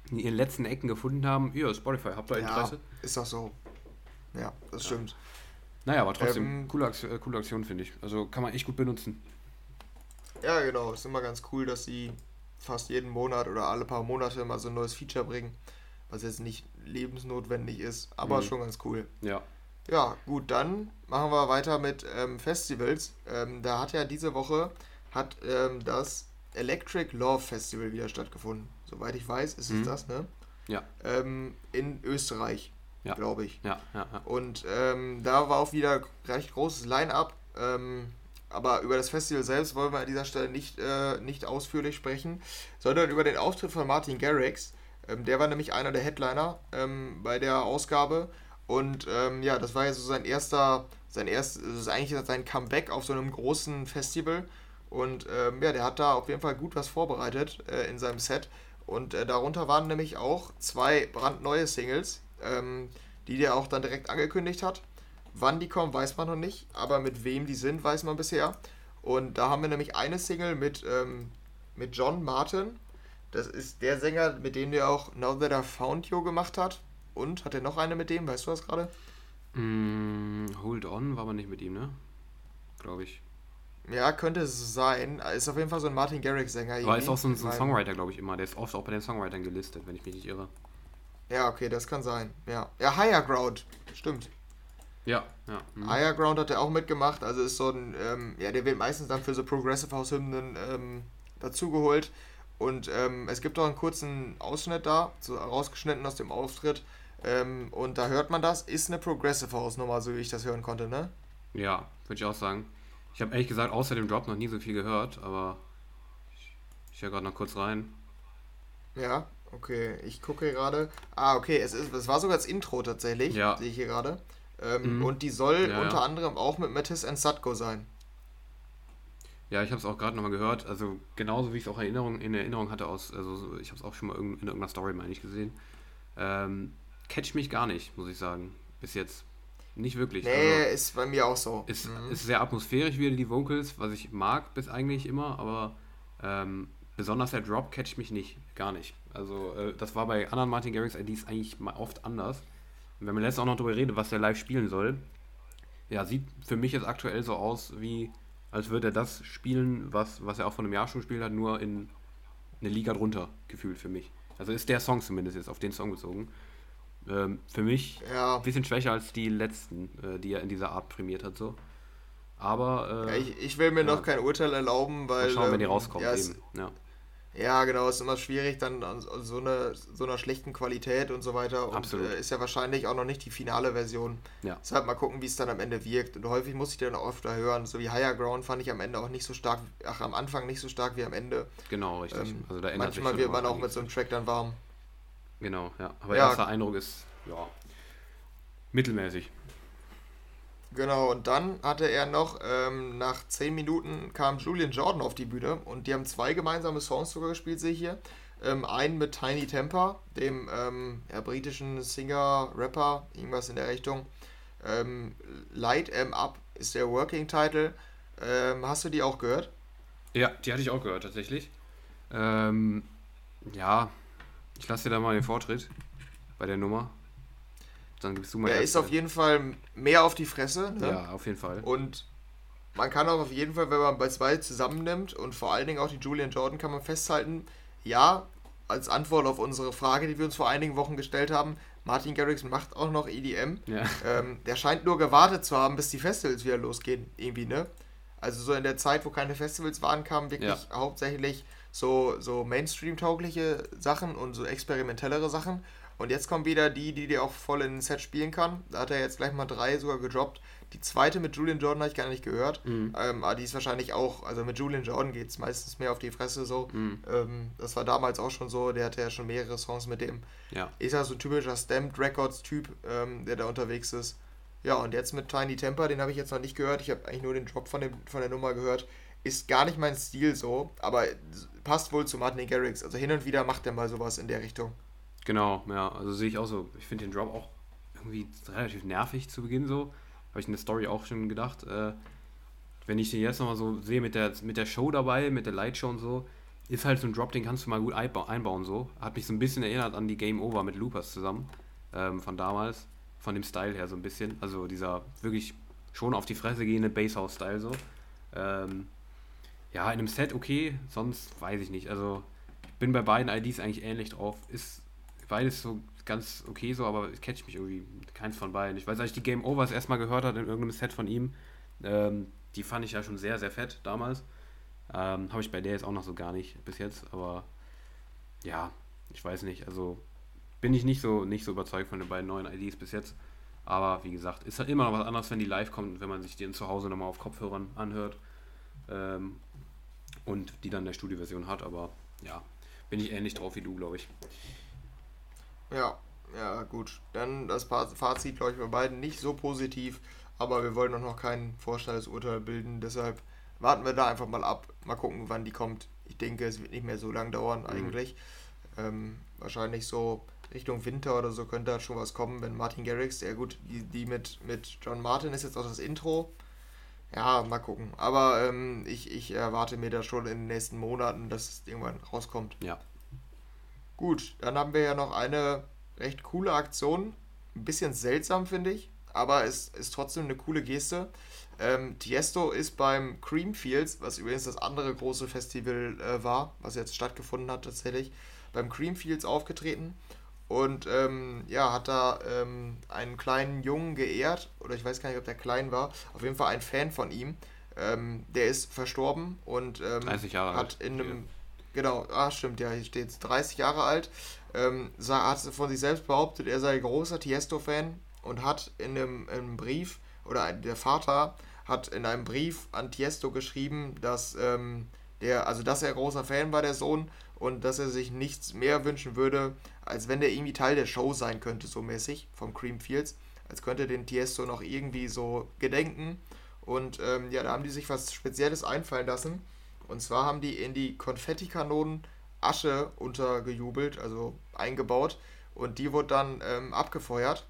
in ihren letzten Ecken gefunden haben. Ja, Spotify, habt ihr Ja, Interesse? ist doch so. Ja, das stimmt. Naja, aber trotzdem, Ähm, coole, Aktion, äh, coole Aktion finde ich. Also kann man echt gut benutzen. Ja, genau. Ist immer ganz cool, dass sie fast jeden Monat oder alle paar Monate mal so ein neues Feature bringen, was jetzt nicht lebensnotwendig ist, aber mhm. schon ganz cool. Ja. Ja, gut, dann machen wir weiter mit ähm, Festivals. Ähm, da hat ja diese Woche hat ähm, das Electric Love Festival wieder stattgefunden. Soweit ich weiß, ist mhm. es das, ne? Ja. Ähm, in Österreich, ja. glaube ich. Ja, ja, ja. Und ähm, da war auch wieder recht großes Line-up. Ähm, aber über das Festival selbst wollen wir an dieser Stelle nicht, äh, nicht ausführlich sprechen, sondern über den Auftritt von Martin Garrix. Ähm, der war nämlich einer der Headliner ähm, bei der Ausgabe. Und ähm, ja, das war ja so sein erster, sein erstes, das ist eigentlich sein Comeback auf so einem großen Festival. Und ähm, ja, der hat da auf jeden Fall gut was vorbereitet äh, in seinem Set. Und äh, darunter waren nämlich auch zwei brandneue Singles, ähm, die der auch dann direkt angekündigt hat. Wann die kommen, weiß man noch nicht, aber mit wem die sind, weiß man bisher. Und da haben wir nämlich eine Single mit, ähm, mit John Martin. Das ist der Sänger, mit dem der auch Now That I Found You gemacht hat. Und hat er noch eine mit dem? Weißt du das gerade? Mm, hold On war aber nicht mit ihm, ne? Glaube ich. Ja, könnte es sein. Ist auf jeden Fall so ein Martin Garrix-Sänger. Aber ist auch so ein, so ein Songwriter, glaube ich, immer. Der ist oft auch bei den Songwritern gelistet, wenn ich mich nicht irre. Ja, okay, das kann sein. Ja, ja Higher Ground. Stimmt. Ja, ja. Mhm. Higher Ground hat er auch mitgemacht. Also ist so ein, ähm, ja, der wird meistens dann für so Progressive House Hymnen ähm, dazugeholt. Und ähm, es gibt auch einen kurzen Ausschnitt da, so rausgeschnitten aus dem Auftritt. Ähm, und da hört man das. Ist eine Progressive House Nummer, so wie ich das hören konnte, ne? Ja, würde ich auch sagen. Ich habe ehrlich gesagt außer dem Drop noch nie so viel gehört, aber ich, ich höre gerade noch kurz rein. Ja, okay. Ich gucke gerade. Ah, okay. Es, ist, es war sogar das Intro tatsächlich. Ja. Sehe ich hier gerade. Ähm, mhm. Und die soll ja, unter ja. anderem auch mit Mattis and Satko sein. Ja, ich habe es auch gerade nochmal gehört. Also genauso wie ich es auch Erinnerung, in Erinnerung hatte aus, also ich habe es auch schon mal in irgendeiner Story, meine ich, gesehen. Ähm, catch mich gar nicht, muss ich sagen. Bis jetzt. Nicht wirklich. Nee, also, ist bei mir auch so. Ist, mhm. ist sehr atmosphärisch wieder die Vocals, was ich mag bis eigentlich immer, aber ähm, besonders der Drop catcht mich nicht, gar nicht. Also äh, das war bei anderen Martin Garrix IDs eigentlich mal oft anders. Und wenn man jetzt auch noch darüber redet, was der live spielen soll, ja, sieht für mich jetzt aktuell so aus, wie als würde er das spielen, was, was er auch vor einem Jahr schon gespielt hat, nur in eine Liga drunter gefühlt für mich. Also ist der Song zumindest jetzt auf den Song bezogen. Ähm, für mich ja. ein bisschen schwächer als die letzten, äh, die er in dieser Art prämiert hat. So. Aber. Äh, ja, ich, ich, will mir ja. noch kein Urteil erlauben, weil. Mal schauen, wenn die ähm, rauskommen. eben. Ja. Ja, genau, ist immer schwierig dann an so, eine, so einer schlechten Qualität und so weiter. Und Absolut. Äh, ist ja wahrscheinlich auch noch nicht die finale Version. Ja. Deshalb mal gucken, wie es dann am Ende wirkt. Und häufig muss ich den auch öfter hören. So wie Higher Ground fand ich am Ende auch nicht so stark, ach, am Anfang nicht so stark wie am Ende. Genau, richtig. Ähm, also da manchmal wird man auch mit so einem Track dann warm. Genau, ja. Aber ja. erster Eindruck ist, ja, mittelmäßig. Genau, und dann hatte er noch, ähm, nach 10 Minuten kam Julian Jordan auf die Bühne und die haben zwei gemeinsame Songs sogar gespielt, sehe ich hier. Ähm, einen mit Tiny Temper, dem ähm, ja, britischen Singer, Rapper, irgendwas in der Richtung. Ähm, Light Em Up ist der Working Title. Ähm, hast du die auch gehört? Ja, die hatte ich auch gehört, tatsächlich. Ähm, ja, ich lasse dir da mal den Vortritt bei der Nummer. Dann gibst du mal. Er ist auf jeden Fall mehr auf die Fresse. Ne? Ja, auf jeden Fall. Und man kann auch auf jeden Fall, wenn man bei zwei zusammennimmt und vor allen Dingen auch die Julian Jordan, kann man festhalten, ja, als Antwort auf unsere Frage, die wir uns vor einigen Wochen gestellt haben, Martin Garrix macht auch noch EDM. Ja. (laughs) Ähm, der scheint nur gewartet zu haben, bis die Festivals wieder losgehen, irgendwie, ne? Also so in der Zeit, wo keine Festivals waren, kamen wirklich ja. hauptsächlich so, so Mainstream-taugliche Sachen und so experimentellere Sachen. Und jetzt kommen wieder die, die dir auch voll in ein Set spielen kann. Da hat er jetzt gleich mal drei sogar gedroppt. Die zweite mit Julian Jordan habe ich gar nicht gehört. Mhm. Ähm, aber die ist wahrscheinlich auch, also mit Julian Jordan geht es meistens mehr auf die Fresse so. Mhm. Ähm, das war damals auch schon so. Der hatte ja schon mehrere Songs mit dem. Ja. Ist ja so ein typischer Stamped Records-Typ, ähm, der da unterwegs ist. Ja, und jetzt mit Tiny Temper, den habe ich jetzt noch nicht gehört. Ich habe eigentlich nur den Drop von, dem, von der Nummer gehört. Ist gar nicht mein Stil so, aber passt wohl zu Martin Garrix. Also hin und wieder macht er mal sowas in der Richtung. Genau, ja, also sehe ich auch so. Ich finde den Drop auch irgendwie relativ nervig zu Beginn so. Habe ich in der Story auch schon gedacht. Äh, wenn ich den jetzt nochmal so sehe mit der, mit der Show dabei, mit der Lightshow und so, ist halt so ein Drop, den kannst du mal gut einbauen so. Hat mich so ein bisschen erinnert an die Game Over mit Loopers zusammen, ähm, von damals. Von dem Style her so ein bisschen. Also dieser wirklich schon auf die Fresse gehende Basshouse-Style so. Ähm, Ja, in einem Set okay, sonst weiß ich nicht. Also ich bin bei beiden IDs eigentlich ähnlich drauf. Ist beides so ganz okay so, aber catch mich irgendwie keins von beiden. Ich weiß, als ich die Game Overs erstmal gehört habe in irgendeinem Set von ihm, ähm, die fand ich ja schon sehr, sehr fett damals. Ähm, Habe ich bei der jetzt auch noch so gar nicht bis jetzt, aber ja, ich weiß nicht. Also bin ich nicht so, nicht so überzeugt von den beiden neuen IDs bis jetzt. Aber wie gesagt, ist halt immer noch was anderes, wenn die live kommt, wenn man sich den zu Hause nochmal auf Kopfhörern anhört ähm, und die dann der Studioversion hat. Aber ja, bin ich ähnlich drauf wie du, glaube ich. Ja, ja, gut. Dann das Fazit, glaube ich, bei beiden nicht so positiv, aber wir wollen auch noch kein Vorstellungsurteil bilden. Deshalb warten wir da einfach mal ab. Mal gucken, wann die kommt. Ich denke, es wird nicht mehr so lang dauern, mhm. eigentlich. Ähm, wahrscheinlich so Richtung Winter oder so könnte da schon was kommen, wenn Martin Garrix, ja gut, die, die mit, mit John Martin ist jetzt auch das Intro. Ja, mal gucken. Aber ähm, ich, ich erwarte mir da schon in den nächsten Monaten, dass es irgendwann rauskommt. Ja. Gut, dann haben wir ja noch eine recht coole Aktion. Ein bisschen seltsam, finde ich, aber es ist trotzdem eine coole Geste. Ähm, Tiesto ist beim Creamfields, was übrigens das andere große Festival äh, war, was jetzt stattgefunden hat tatsächlich, beim Creamfields aufgetreten und ähm, ja, hat da ähm, einen kleinen Jungen geehrt, oder ich weiß gar nicht, ob der klein war, auf jeden Fall ein Fan von ihm. Ähm, der ist verstorben und 30 ähm, hat in einem, genau, ah stimmt, ja, hier steht 30 Jahre alt, ähm, hat von sich selbst behauptet, er sei großer Tiesto-Fan und hat in einem, in einem Brief, oder der Vater hat in einem Brief an Tiesto geschrieben, dass ähm, der, also dass er großer Fan war, der Sohn, und dass er sich nichts mehr wünschen würde, als wenn der irgendwie Teil der Show sein könnte, so mäßig, vom Creamfields. Als könnte den Tiesto noch irgendwie so gedenken. Und ähm, ja, da haben die sich was Spezielles einfallen lassen. Und zwar haben die in die Konfettikanonen Asche untergejubelt, also eingebaut. Und die wurde dann ähm, abgefeuert.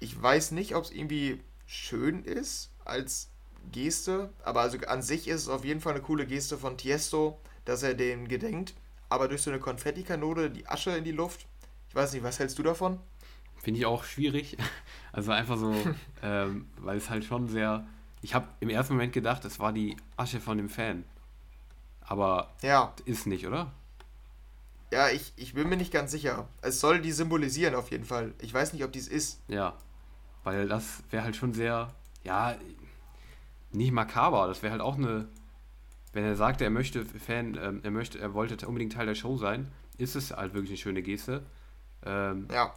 Ich weiß nicht, ob es irgendwie schön ist als Geste, aber also an sich ist es auf jeden Fall eine coole Geste von Tiesto, dass er den gedenkt. Aber durch so eine Konfettikanone die Asche in die Luft. Ich weiß nicht, was hältst du davon? Finde ich auch schwierig. (laughs) Also einfach so, (laughs) ähm, weil es halt schon sehr. Ich habe im ersten Moment gedacht, es war die Asche von dem Fan. Aber ja. ist nicht, oder? Ja, ich, ich bin mir nicht ganz sicher. Es soll die symbolisieren auf jeden Fall. Ich weiß nicht, ob dies ist. Ja, weil das wäre halt schon sehr, ja, nicht makaber. Das wäre halt auch eine, wenn er sagt, er möchte Fan, ähm, er möchte, er wollte unbedingt Teil der Show sein, ist es halt wirklich eine schöne Geste. Ähm, ja.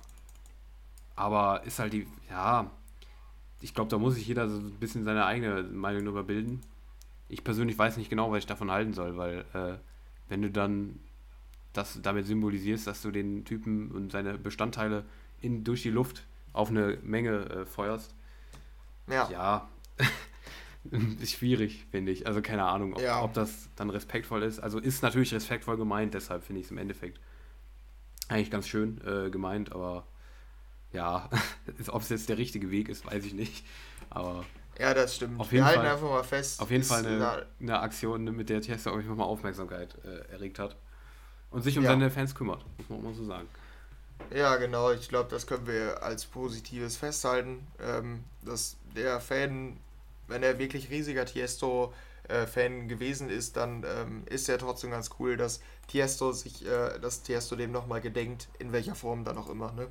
Aber ist halt die, ja, ich glaube, da muss sich jeder so ein bisschen seine eigene Meinung darüber bilden. Ich persönlich weiß nicht genau, was ich davon halten soll, weil äh, wenn du dann das damit symbolisierst, dass du den Typen und seine Bestandteile in, durch die Luft auf eine Menge äh, feuerst. Ja. Ja. (laughs) ist schwierig, finde ich. Also keine Ahnung, ob, ja. ob, das dann respektvoll ist. Also ist natürlich respektvoll gemeint, deshalb finde ich es im Endeffekt eigentlich ganz schön äh, gemeint, aber ja, (laughs) ob es jetzt der richtige Weg ist, weiß ich nicht. Aber ja, das stimmt. Auf jeden Wir halten Fall, einfach mal fest. Auf jeden Fall eine, eine Aktion, mit der Tiesto auch mal Aufmerksamkeit äh, erregt hat. Und sich um ja. seine Fans kümmert, muss man auch mal so sagen. Ja, genau. Ich glaube, das können wir als Positives festhalten, ähm, dass der Fan, wenn er wirklich riesiger Tiesto-Fan gewesen ist, dann ähm, ist er trotzdem ganz cool, dass Tiesto sich, äh, dass Tiesto dem nochmal gedenkt, in welcher Form dann auch immer, ne?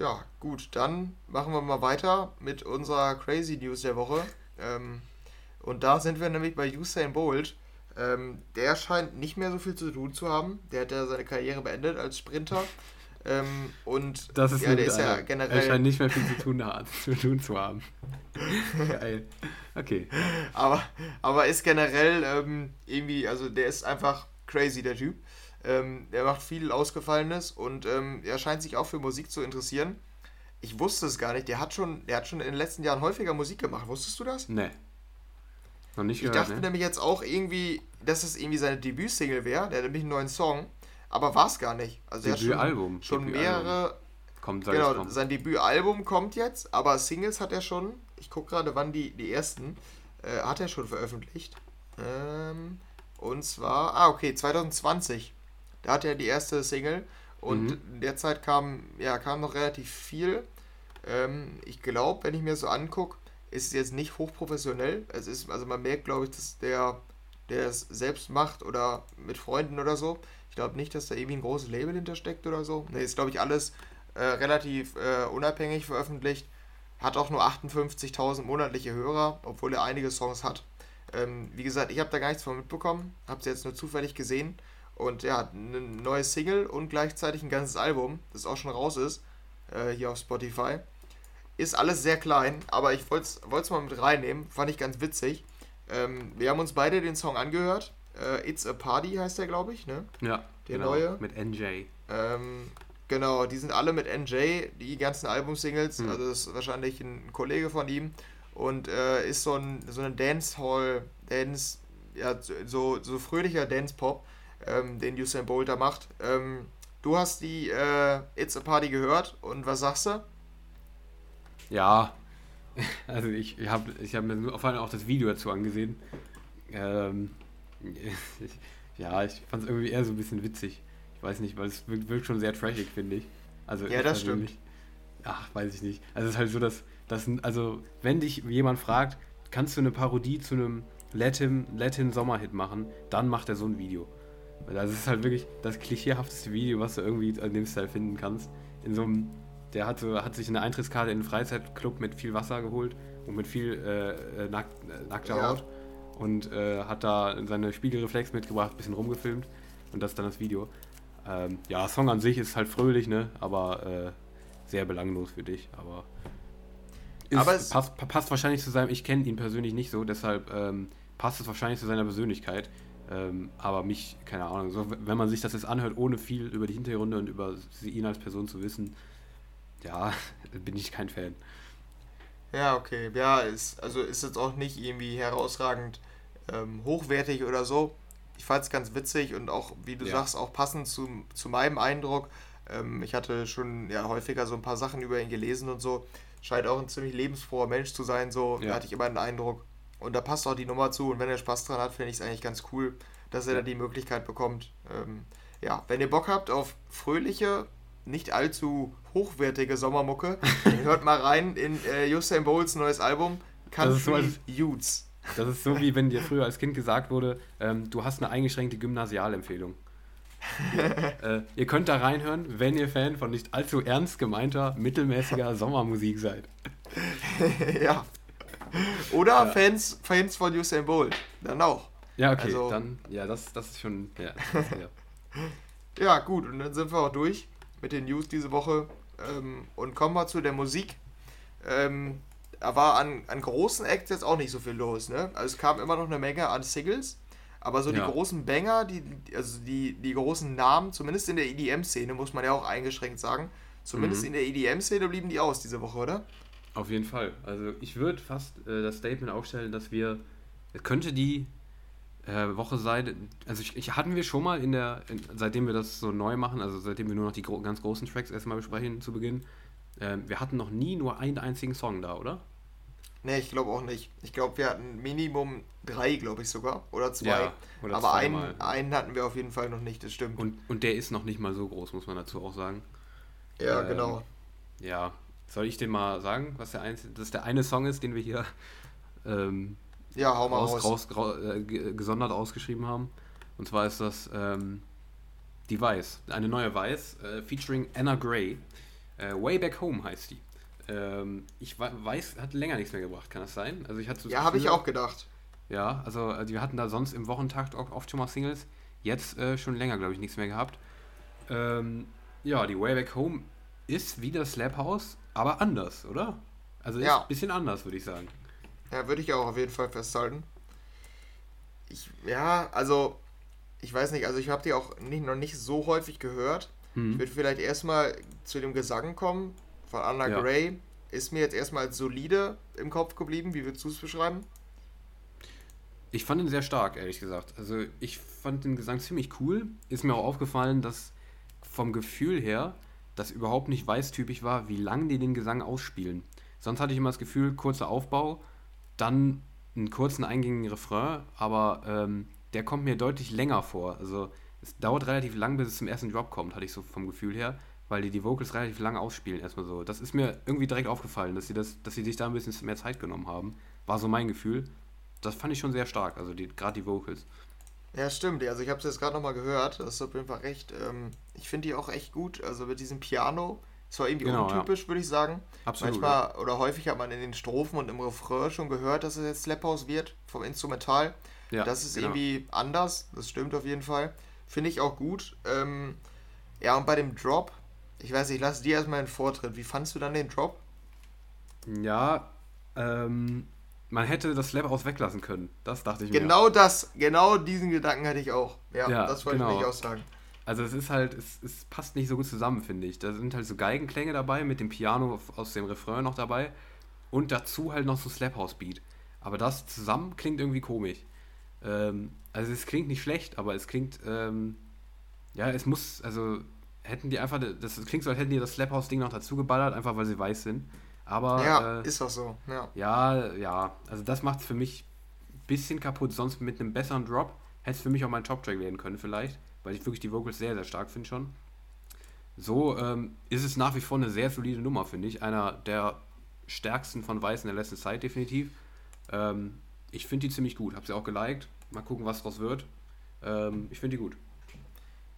Ja, gut, dann machen wir mal weiter mit unserer Crazy News der Woche. Ähm, und da sind wir nämlich bei Usain Bolt. Ähm, der scheint nicht mehr so viel zu tun zu haben. Der hat ja seine Karriere beendet als Sprinter. Ähm, und (laughs) das ist ja, der ist ja generell. Er scheint nicht mehr viel zu (laughs) tun, zu, tun zu haben. (laughs) Geil. Okay. Aber, aber ist generell ähm, irgendwie, also der ist einfach crazy, der Typ. Ähm, der macht viel Ausgefallenes und ähm, er scheint sich auch für Musik zu interessieren. Ich wusste es gar nicht. Der hat schon, der hat schon in den letzten Jahren häufiger Musik gemacht. Wusstest du das? Nee. Noch nicht gehört, Ich dachte ne? nämlich jetzt auch irgendwie, dass es irgendwie seine Debütsingle wäre. Der hat nämlich einen neuen Song. Aber war es gar nicht. Also er hat schon, schon mehrere. Kommt, genau, kommt. sein Debütalbum kommt jetzt, aber Singles hat er schon. Ich gucke gerade, wann die, die ersten. Äh, hat er schon veröffentlicht. Ähm, und zwar, ah, okay, 2020. Da hat er die erste Single. Und mhm. in der Zeit kam, ja, kam noch relativ viel. Ähm, ich glaube, wenn ich mir so angucke, ist es jetzt nicht hochprofessionell. Es ist, also man merkt, glaube ich, dass der der es selbst macht oder mit Freunden oder so. Ich glaube nicht, dass da irgendwie ein großes Label hintersteckt oder so. Ne, ist, glaube ich, alles äh, relativ äh, unabhängig veröffentlicht. Hat auch nur 58.000 monatliche Hörer, obwohl er einige Songs hat. Ähm, wie gesagt, ich habe da gar nichts von mitbekommen, habe es jetzt nur zufällig gesehen. Und hat eine neue Single und gleichzeitig ein ganzes Album, das auch schon raus ist, äh, hier auf Spotify. Ist alles sehr klein, aber ich wollte es mal mit reinnehmen, fand ich ganz witzig. Ähm, wir haben uns beide den Song angehört. Äh, It's a Party heißt der, glaube ich, ne? Ja, der genau, neue. Mit NJ. Ähm, genau, die sind alle mit NJ, die ganzen Album-Singles. Hm. Also das ist wahrscheinlich ein Kollege von ihm. Und äh, ist so ein, so ein Dancehall, Dance, ja, so, so fröhlicher Dance-Pop, ähm, den Usain Bolt da macht. Ähm, du hast die äh, It's a Party gehört und was sagst du? Ja, (laughs) also ich, ich habe ich hab mir vor allem auch das Video dazu angesehen. Ähm, ich, (laughs) ja, ich fand es irgendwie eher so ein bisschen witzig. Ich weiß nicht, weil es wirkt, wirkt schon sehr trashig, finde ich. Also Ja, das persönlich- Ach, weiß ich nicht. Also es ist halt so, dass, dass also wenn dich jemand fragt, kannst du eine Parodie zu einem Latin, Latin Sommerhit machen, dann macht er so ein Video. Das ist halt wirklich das klischeehafteste Video, was du irgendwie in dem Style finden kannst. In so einem, der hat, so, hat sich eine Eintrittskarte in einen Freizeitclub mit viel Wasser geholt und mit viel äh, äh, nack, äh, nackter Ja. Haut und äh, hat da seine Spiegelreflex mitgebracht, bisschen rumgefilmt und das ist dann das Video. Ähm, ja, Song an sich ist halt fröhlich, ne, aber äh, sehr belanglos für dich, aber ist, Aber es- passt, pa- passt wahrscheinlich zu seinem, ich kenne ihn persönlich nicht so, deshalb ähm, passt es wahrscheinlich zu seiner Persönlichkeit. Ähm, aber mich, keine Ahnung, so, wenn man sich das jetzt anhört, ohne viel über die Hintergründe und über ihn als Person zu wissen, ja, (laughs) bin ich kein Fan. Ja, okay. Ja, ist, also ist jetzt auch nicht irgendwie herausragend ähm, hochwertig oder so. Ich fand es ganz witzig und auch, wie du Ja. sagst, auch passend zu, zu meinem Eindruck. Ähm, ich hatte schon ja, häufiger so ein paar Sachen über ihn gelesen und so. Scheint auch ein ziemlich lebensfroher Mensch zu sein, so Ja. hatte ich immer den Eindruck. Und da passt auch die Nummer zu und wenn er Spaß dran hat, finde ich es eigentlich ganz cool, dass er da die Möglichkeit bekommt. Ähm, ja, wenn ihr Bock habt auf fröhliche, nicht allzu hochwertige Sommermucke, (laughs) hört mal rein in äh, Usain Bolts neues Album Country Youths. Das ist so, wie wenn dir früher als Kind gesagt wurde, ähm, du hast eine eingeschränkte Gymnasialempfehlung. (laughs) äh, ihr könnt da reinhören, wenn ihr Fan von nicht allzu ernst gemeinter, mittelmäßiger (laughs) Sommermusik seid. ja. (laughs) Oder Ja. Fans, Fans von Usain Bolt. Dann auch. Ja, okay, Also- dann, ja, das, das ist schon, ja, ja. (laughs) Ja, gut, und dann sind wir auch durch mit den News diese Woche. Ähm, und kommen wir zu der Musik. Ähm, da war an, an großen Acts jetzt auch nicht so viel los, ne? Also es kam immer noch eine Menge an Singles, aber so Ja. die großen Banger, die, die- also die, die großen Namen, zumindest in der EDM-Szene, muss man ja auch eingeschränkt sagen, zumindest Mhm. in der EDM-Szene blieben die aus diese Woche, oder? Auf jeden Fall. Also ich würde fast äh, das Statement aufstellen, dass wir, es könnte die äh, Woche sein, also ich, ich, hatten wir schon mal in der, in, seitdem wir das so neu machen, also seitdem wir nur noch die gro ganz großen Tracks erstmal besprechen zu Beginn, ähm, wir hatten noch nie nur einen einzigen Song da, oder? Ne, ich glaube auch nicht. Ich glaube, wir hatten Minimum drei, glaube ich sogar. Oder zwei. Ja, oder Aber einen, einen hatten wir auf jeden Fall noch nicht, das stimmt. Und, und der ist noch nicht mal so groß, muss man dazu auch sagen. ja, ähm, genau. Ja, soll ich dir mal sagen, was der einzige, das der eine Song ist, den wir hier ähm, Ja, hau mal raus, raus. raus, rau- äh, ge- gesondert ausgeschrieben haben. Und zwar ist das ähm, die Weiß, eine neue Weiß, äh, featuring Anna Gray. Äh, Way Back Home heißt die. Ähm, ich weiß, hat länger nichts mehr gebracht, kann das sein? Also ich hatte so Ja, habe ich auch gedacht. Ja, also äh, wir hatten da sonst im Wochentakt auch oft schon mal Singles. Jetzt äh, schon länger, glaube ich, nichts mehr gehabt. Ähm, ja, die Way Back Home ist wie das Slap House, aber anders, oder? Also ist Ja. ein bisschen anders, würde ich sagen. Ja, würde ich auch auf jeden Fall festhalten. Ich, ja, also, ich weiß nicht, also ich habe die auch nicht, noch nicht so häufig gehört. Ich Mhm. würde vielleicht erstmal zu dem Gesang kommen von Anna Ja. Gray. Ist mir jetzt erstmal als solide im Kopf geblieben. Wie würdest du es beschreiben? Ich fand ihn sehr stark, ehrlich gesagt. Also ich fand den Gesang ziemlich cool. Ist mir auch aufgefallen, dass vom Gefühl her das überhaupt nicht weißtypisch war, wie lang die den Gesang ausspielen. Sonst hatte ich immer das Gefühl, kurzer Aufbau, dann einen kurzen eingängigen Refrain, aber ähm, der kommt mir deutlich länger vor. Also es dauert relativ lang, bis es zum ersten Drop kommt, hatte ich so vom Gefühl her, weil die die Vocals relativ lang ausspielen, erstmal so. Das ist mir irgendwie direkt aufgefallen, dass sie, das, dass sie sich da ein bisschen mehr Zeit genommen haben. War so mein Gefühl. das fand ich schon sehr stark, also gerade die Vocals. Ja, stimmt. Also ich habe es jetzt gerade nochmal gehört. Das ist auf jeden Fall recht. Ähm, ich finde die auch echt gut. Also mit diesem Piano. Ist zwar irgendwie Genau, untypisch, würde ich sagen. Absolut. Manchmal oder häufig hat man in den Strophen und im Refrain schon gehört, dass es jetzt Slap House wird vom Instrumental. Ja, das ist genau. irgendwie anders. Das stimmt auf jeden Fall. Finde ich auch gut. Ähm, ja, und bei dem Drop, ich weiß nicht, lass dir erstmal den Vortritt. Wie fandst du dann den Drop? Ja, ähm, man hätte das Slap aus weglassen können. Das dachte ich mir. Genau das, genau diesen Gedanken hatte ich auch. Ja, Ja, das wollte genau. ich auch sagen. Also es ist halt, es, es passt nicht so gut zusammen, finde ich. Da sind halt so Geigenklänge dabei, mit dem Piano aus dem Refrain noch dabei und dazu halt noch so Slap House Beat. Aber das zusammen klingt irgendwie komisch. Ähm, also es klingt nicht schlecht, aber es klingt, ähm, ja, es muss, also hätten die einfach, das klingt so, als hätten die das Slap House Ding noch dazu geballert, einfach weil sie weiß sind. Aber Ja, äh, ist auch so. Ja. ja, ja, also das macht es für mich ein bisschen kaputt. Sonst mit einem besseren Drop hätte es für mich auch mein Top-Track werden können, vielleicht, weil ich wirklich die Vocals sehr, sehr stark finde schon. So ähm, ist es nach wie vor eine sehr solide Nummer, finde ich. Einer der stärksten von Weiß in der letzten Zeit, definitiv. Ähm, ich finde die ziemlich gut, habe sie auch geliked. Mal gucken, was draus wird. Ähm, ich finde die gut.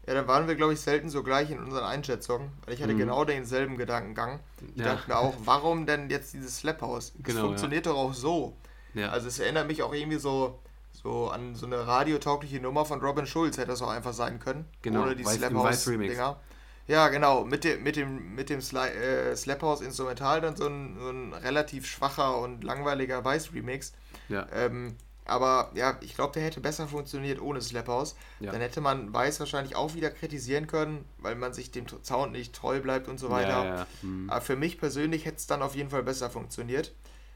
Ja, dann waren wir, glaube ich, selten so gleich in unseren Einschätzungen. Weil ich hatte Mhm. genau denselben Gedankengang. Ich Ja. dachte mir auch, warum denn jetzt dieses Slap House? Das Genau, funktioniert doch auch so. Ja, Also es erinnert mich auch irgendwie so, so an so eine radiotaugliche Nummer von Robin Schulz, hätte das auch einfach sein können. Genau, Ohne die Weiß- Slap im House Weiß-Remix. Dinger. Ja, genau. Mit dem, mit dem, mit dem Sli äh, Slap House Instrumental dann so ein, so ein relativ schwacher und langweiliger Weiß-Remix. ja, Ähm, aber ja, ich glaube, der hätte besser funktioniert ohne Slap House. Ja. Dann hätte man Weiß wahrscheinlich auch wieder kritisieren können, weil man sich dem Sound nicht treu bleibt und so weiter. Ja, ja, ja. Hm. Aber für mich persönlich hätte es dann auf jeden Fall besser funktioniert.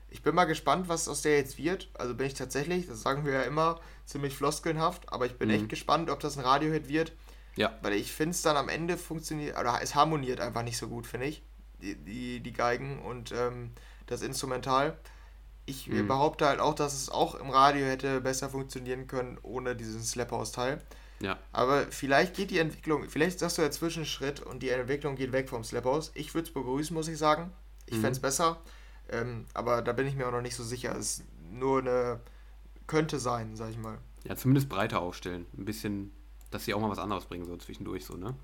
Ich bin mal gespannt, was aus der jetzt wird. Also bin ich tatsächlich, das sagen wir ja immer, ziemlich floskelnhaft, aber ich bin Mhm. echt gespannt, ob das ein Radiohit wird. Ja. Weil ich finde es dann am Ende funktioniert, oder es harmoniert einfach nicht so gut, finde ich. Die, die, die Geigen und ähm, das Instrumental. Ich Mhm. behaupte halt auch, dass es auch im Radio hätte besser funktionieren können, ohne diesen Slap-House-Teil. ja. Aber vielleicht geht die Entwicklung, vielleicht sagst du der Zwischenschritt und die Entwicklung geht weg vom Slap House. Ich würde es begrüßen, muss ich sagen. Ich Mhm. fände es besser. Ähm, aber da bin ich mir auch noch nicht so sicher. Es ist nur eine. Könnte sein, sag ich mal. Ja, zumindest breiter aufstellen. Ein bisschen, dass sie auch mal was anderes bringen, so zwischendurch, so, ne?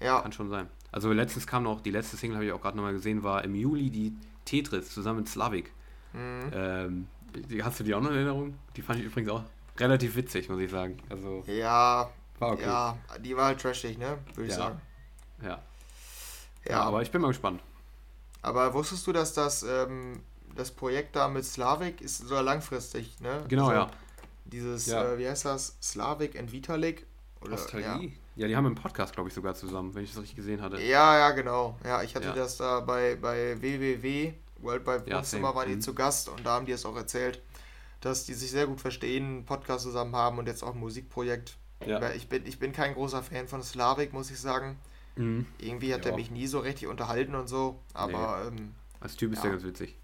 Ja, Kann schon sein. Also letztens kam noch, die letzte Single habe ich auch gerade nochmal gesehen, war im Juli die Tetris zusammen mit Slavik. Mhm. Ähm, hast du die auch noch in Erinnerung? Die fand ich übrigens auch relativ witzig, muss ich sagen. Also, ja, war okay. ja, die war halt trashig, ne? Würde ich Ja. sagen. Ja. Ja, ja, aber ich bin mal gespannt. aber wusstest du, dass das, ähm, das Projekt da mit Slavik ist sogar langfristig, ne? Genau, Also ja. Dieses, Ja. äh, wie heißt das? Slavik and Vitalik? Oder, ja. Nostalgie? Ja. die haben einen Podcast, glaube ich, sogar zusammen, wenn ich das richtig gesehen hatte. Ja, ja, genau. Ja, ich hatte das da bei, bei WWW, World by Ja, Wohnzimmer, same. waren die Mhm. zu Gast und da haben die es auch erzählt, dass die sich sehr gut verstehen, einen Podcast zusammen haben und jetzt auch ein Musikprojekt. Ja. Ich, bin, ich bin kein großer Fan von Slavik, muss ich sagen. Mhm. Irgendwie hat Ja. er mich nie so richtig unterhalten und so, aber ähm, Als Typ ist Ja. der ganz witzig.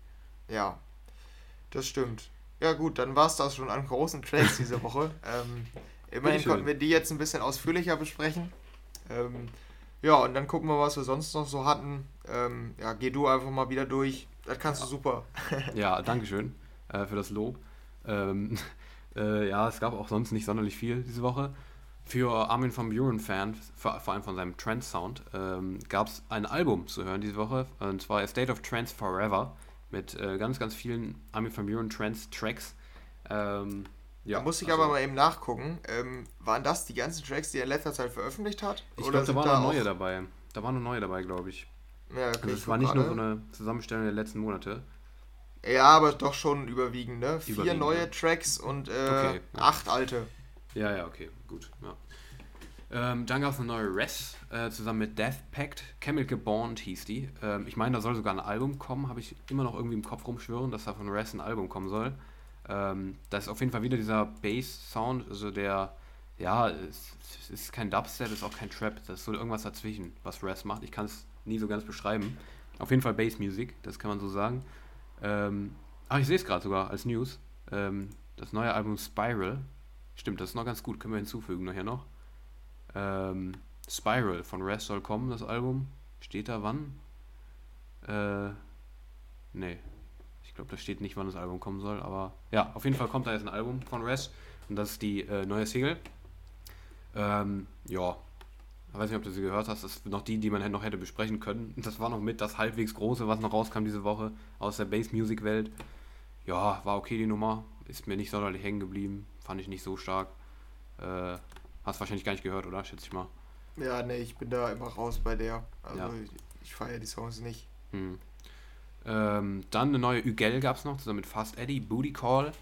ja, das stimmt. Ja gut, dann war es das schon an großen Tracks (laughs) diese Woche. ähm, immerhin Bitteschön. konnten wir die jetzt ein bisschen ausführlicher besprechen. Ähm, ja, und dann gucken wir, was wir sonst noch so hatten. Ähm, ja, geh du einfach mal wieder durch. Das kannst du super. (laughs) Ja, Dankeschön äh, für das Lob. Ähm, (laughs) äh, ja, es gab auch sonst nicht sonderlich viel diese Woche. Für Armin van Buren-Fan, vor, vor allem von seinem Trance-Sound, ähm, gab es ein Album zu hören diese Woche, und zwar A State of Trance Forever, mit äh, ganz, ganz vielen Armin van Buren Trance-Tracks. Ähm, ja, da muss ich also, aber mal eben nachgucken. Ähm, waren das die ganzen Tracks, die er in letzter Zeit veröffentlicht hat? Ich Oder glaube, da waren noch neue dabei. Da waren noch neue dabei, glaube ich. Ja, okay, Also es war nicht nur so gerade. eine Zusammenstellung der letzten Monate. Ja, aber doch schon überwiegend, ne? Vier Überwiegend, neue ja. Tracks und äh, Okay, ja. acht alte. Ja, ja, okay, gut. Ja. Ähm, dann gab es eine neue Res äh, zusammen mit Death Pact. Chemical Bond hieß die. Ähm, ich meine, da soll sogar ein Album kommen, habe ich immer noch irgendwie im Kopf rumschwören, dass da von Res ein Album kommen soll. Ähm, da ist auf jeden Fall wieder dieser Bass-Sound, also der, ja, es, es ist kein Dubstep, ist auch kein Trap, das ist so irgendwas dazwischen, was Res macht. Ich kann es nie so ganz beschreiben. Auf jeden Fall Bass-Music, das kann man so sagen. Ähm, ach, ich sehe es gerade sogar als News. Ähm, das neue Album Spiral. Stimmt, das ist noch ganz gut, können wir hinzufügen nachher noch. Ähm, Spiral von Res soll kommen, das Album. Steht da wann? Äh, nee. Ich glaube, da steht nicht, wann das Album kommen soll, aber ja, auf jeden Fall kommt da jetzt ein Album von Res und das ist die äh, neue Single. Ähm, ja, ich weiß nicht, ob du sie gehört hast, das ist noch die, die man noch hätte besprechen können. Das war noch mit das halbwegs große, was noch rauskam diese Woche aus der Bass-Music-Welt. Ja, war okay die Nummer, ist mir nicht sonderlich hängen geblieben, fand ich nicht so stark. Äh, hast wahrscheinlich gar nicht gehört, oder? Schätze ich mal. Ja, nee, ich bin da immer raus bei der. Also ja. ich, ich feiere die Songs nicht. Hm. Ähm, dann eine neue Ügel gab es noch, zusammen mit Fast Eddie, Booty Call.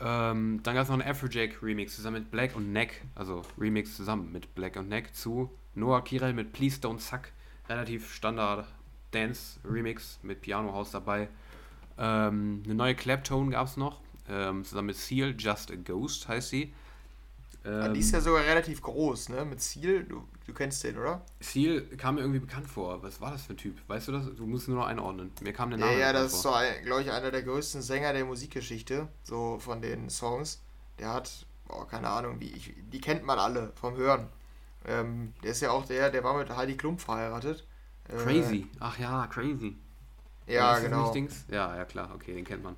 Ähm, dann gab es noch einen Afrojack Remix zusammen mit Black und Neck, also Remix zusammen mit Black und Neck zu Noah Kirel mit Please Don't Suck. Relativ Standard Dance Remix mit Piano House dabei. Ähm, eine neue Claptone gab es noch, ähm, zusammen mit Seal, Just a Ghost heißt sie. Ähm, die ist ja sogar relativ groß, ne? Mit Seal, du, du kennst den, oder? Seal kam mir irgendwie bekannt vor. Was war das für ein Typ? Weißt du das? Du musst nur noch einordnen. Mir kam der Name. Ja, ja, das ist so, glaube ich, einer der größten Sänger der Musikgeschichte, so von den Songs. Der hat, oh, keine Ahnung, wie ich, die kennt man alle vom Hören. Ähm, der ist ja auch der, der war mit Heidi Klum verheiratet. Äh, crazy. Äh, Ach ja, crazy. Ja, genau. Ja, ja, klar, okay, den kennt man.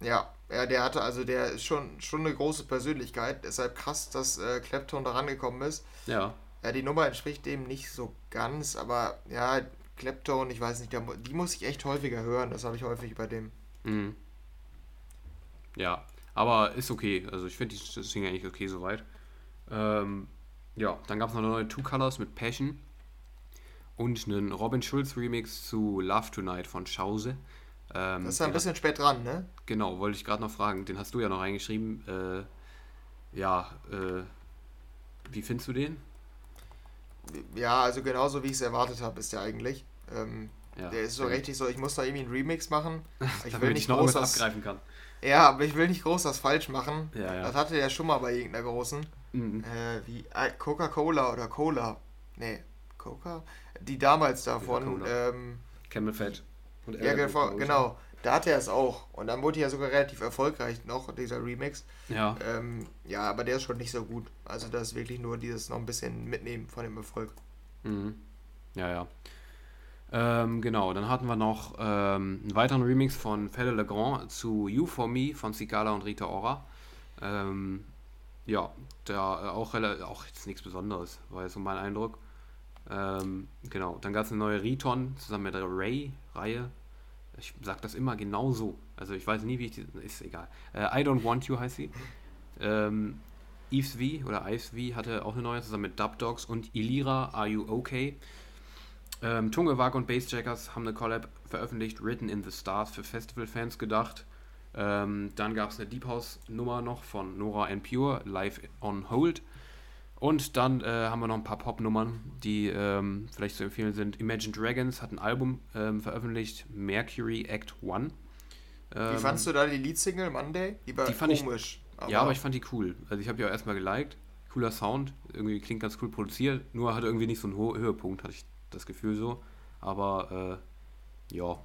Ja, ja, der hatte, also der ist schon, schon eine große Persönlichkeit. Deshalb krass, dass äh, Clapton da rangekommen ist. Ja. Ja, die Nummer entspricht dem nicht so ganz, aber ja, Clapton, ich weiß nicht, der, die muss ich echt häufiger hören. Das habe ich häufig bei dem. Mhm. Ja, aber ist okay. Also ich finde die Single eigentlich okay soweit. Ähm, ja, dann gab es noch eine neue Two Colors mit Passion und einen Robin Schulz Remix zu Love Tonight von Schause. Ähm, das ist ja ein bisschen hat, spät dran, ne? Genau, wollte ich gerade noch fragen. Den hast du ja noch reingeschrieben. Äh, ja, äh, wie findest du den? Ja, also genauso wie ich es erwartet habe, ist der eigentlich. Ähm, ja, der ist so richtig so, ich muss da irgendwie einen Remix machen. (laughs) Ich will nicht ich noch groß was abgreifen kann. Ja, aber ich will nicht groß was falsch machen. Ja, ja. Das hatte der schon mal bei irgendeiner großen. Mhm. Äh, wie äh, Coca-Cola oder Cola. Nee, Coca? Die damals davon. Ähm, Camel Fat. Und ja, genau, genau. Da hatte er es auch. Und dann wurde ja sogar relativ erfolgreich noch, dieser Remix. Ja. Ähm, ja, aber der ist schon nicht so gut. Also das ist wirklich nur dieses noch ein bisschen mitnehmen von dem Erfolg. Mhm. Ja, ja. Ähm, genau, dann hatten wir noch ähm, einen weiteren Remix von Fede Legrand zu You For Me von Cicala und Rita Ora. Ähm, ja, da äh, auch, auch jetzt nichts Besonderes, war jetzt so mein Eindruck. Ähm, genau, dann gab es eine neue Riton zusammen mit der Ray-Reihe. Ich sag das immer genau so. Also ich weiß nie, wie ich die. Ist egal. Äh, I Don't Want You heißt sie. Ähm, Eves V oder Ives V hatte auch eine neue zusammen mit Dub Dogs und Ilira Are You Okay? Ähm, Tungewag und Bassjackers haben eine Collab veröffentlicht, Written in the Stars für Festival-Fans gedacht. Ähm, dann gab es eine Deep House-Nummer noch von Nora and Pure, Live on Hold. Und dann äh, haben wir noch ein paar Pop-Nummern, die ähm, vielleicht zu empfehlen sind. Imagine Dragons hat ein Album ähm, veröffentlicht, Mercury Act One. Ähm, Wie fandst du da die Leadsingle Monday? Die war die komisch. Ich, aber ja, aber ich fand die cool. Also ich habe die auch erstmal geliked. Cooler Sound, irgendwie klingt ganz cool produziert, nur hatte irgendwie nicht so einen Ho Höhepunkt, hatte ich das Gefühl so. Aber äh, ja,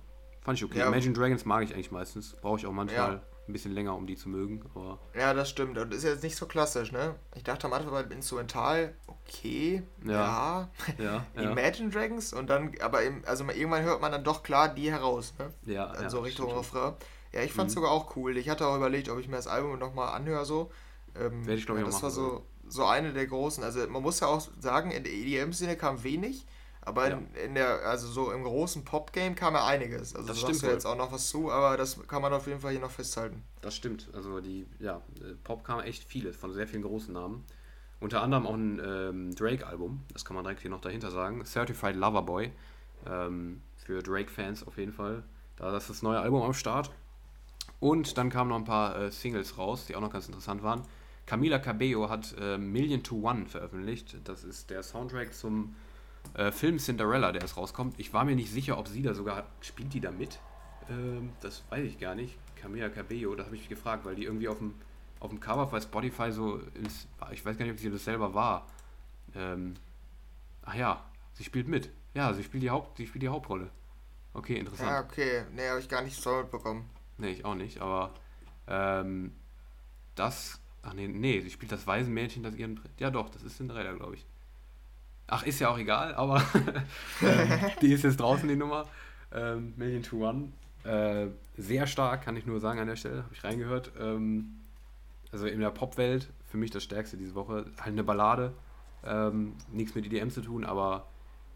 fand ich okay. Ja. Imagine Dragons mag ich eigentlich meistens. Brauche ich auch manchmal. Ja ein bisschen länger, um die zu mögen. Aber ja, das stimmt. Und ist jetzt nicht so klassisch, ne? Ich dachte am Anfang beim Instrumental, okay, ja, ja, (laughs) (laughs) ja Imagine Dragons und dann, aber im, also irgendwann hört man dann doch klar die heraus, ne? Ja, dann ja, so Richtung Refrain. Ja, ich fand es mhm. sogar auch cool. Ich hatte auch überlegt, ob ich mir das Album nochmal anhöre, so. Ähm, Werde ich glaube ich ja, Das war so, so eine der großen. Also man muss ja auch sagen, in der EDM-Szene kam wenig. Aber ja. in, in, der, also so im großen Pop-Game kam ja einiges. Also das stimmt ja jetzt auch noch was zu, aber das kann man auf jeden Fall hier noch festhalten. Das stimmt. Also die, ja, Pop kam echt vieles von sehr vielen großen Namen. Unter anderem auch ein ähm, Drake-Album, das kann man direkt hier noch dahinter sagen. Certified Lover Boy. Ähm, für Drake-Fans auf jeden Fall. Da ist das neue Album am Start. Und dann kamen noch ein paar äh, Singles raus, die auch noch ganz interessant waren. Camila Cabello hat äh, Million to One veröffentlicht. Das ist der Soundtrack zum äh, Film Cinderella, der jetzt rauskommt. Ich war mir nicht sicher, ob sie da sogar, spielt die da mit? Ähm, das weiß ich gar nicht. Camilla Cabello, da habe ich mich gefragt, weil die irgendwie auf dem, auf dem Cover bei Spotify so ins, ich weiß gar nicht, ob sie das selber war. Ähm, ach ja, sie spielt mit. Ja, sie spielt die, Haupt, sie spielt die Hauptrolle. Okay, interessant. Ja, okay. Nee, habe ich gar nicht so mitbekommen. Nee, ich auch nicht, aber ähm, das. Ach nee, nee, sie spielt das Waisenmädchen, das ihren. Ja doch, das ist Cinderella, glaube ich. Ach, ist ja auch egal, aber (laughs) ähm, die ist jetzt draußen, die Nummer. Ähm, Million to One. Äh, sehr stark, kann ich nur sagen an der Stelle, habe ich reingehört. Ähm, also in der Popwelt für mich das Stärkste diese Woche. Halt eine Ballade, ähm, nichts mit EDM zu tun, aber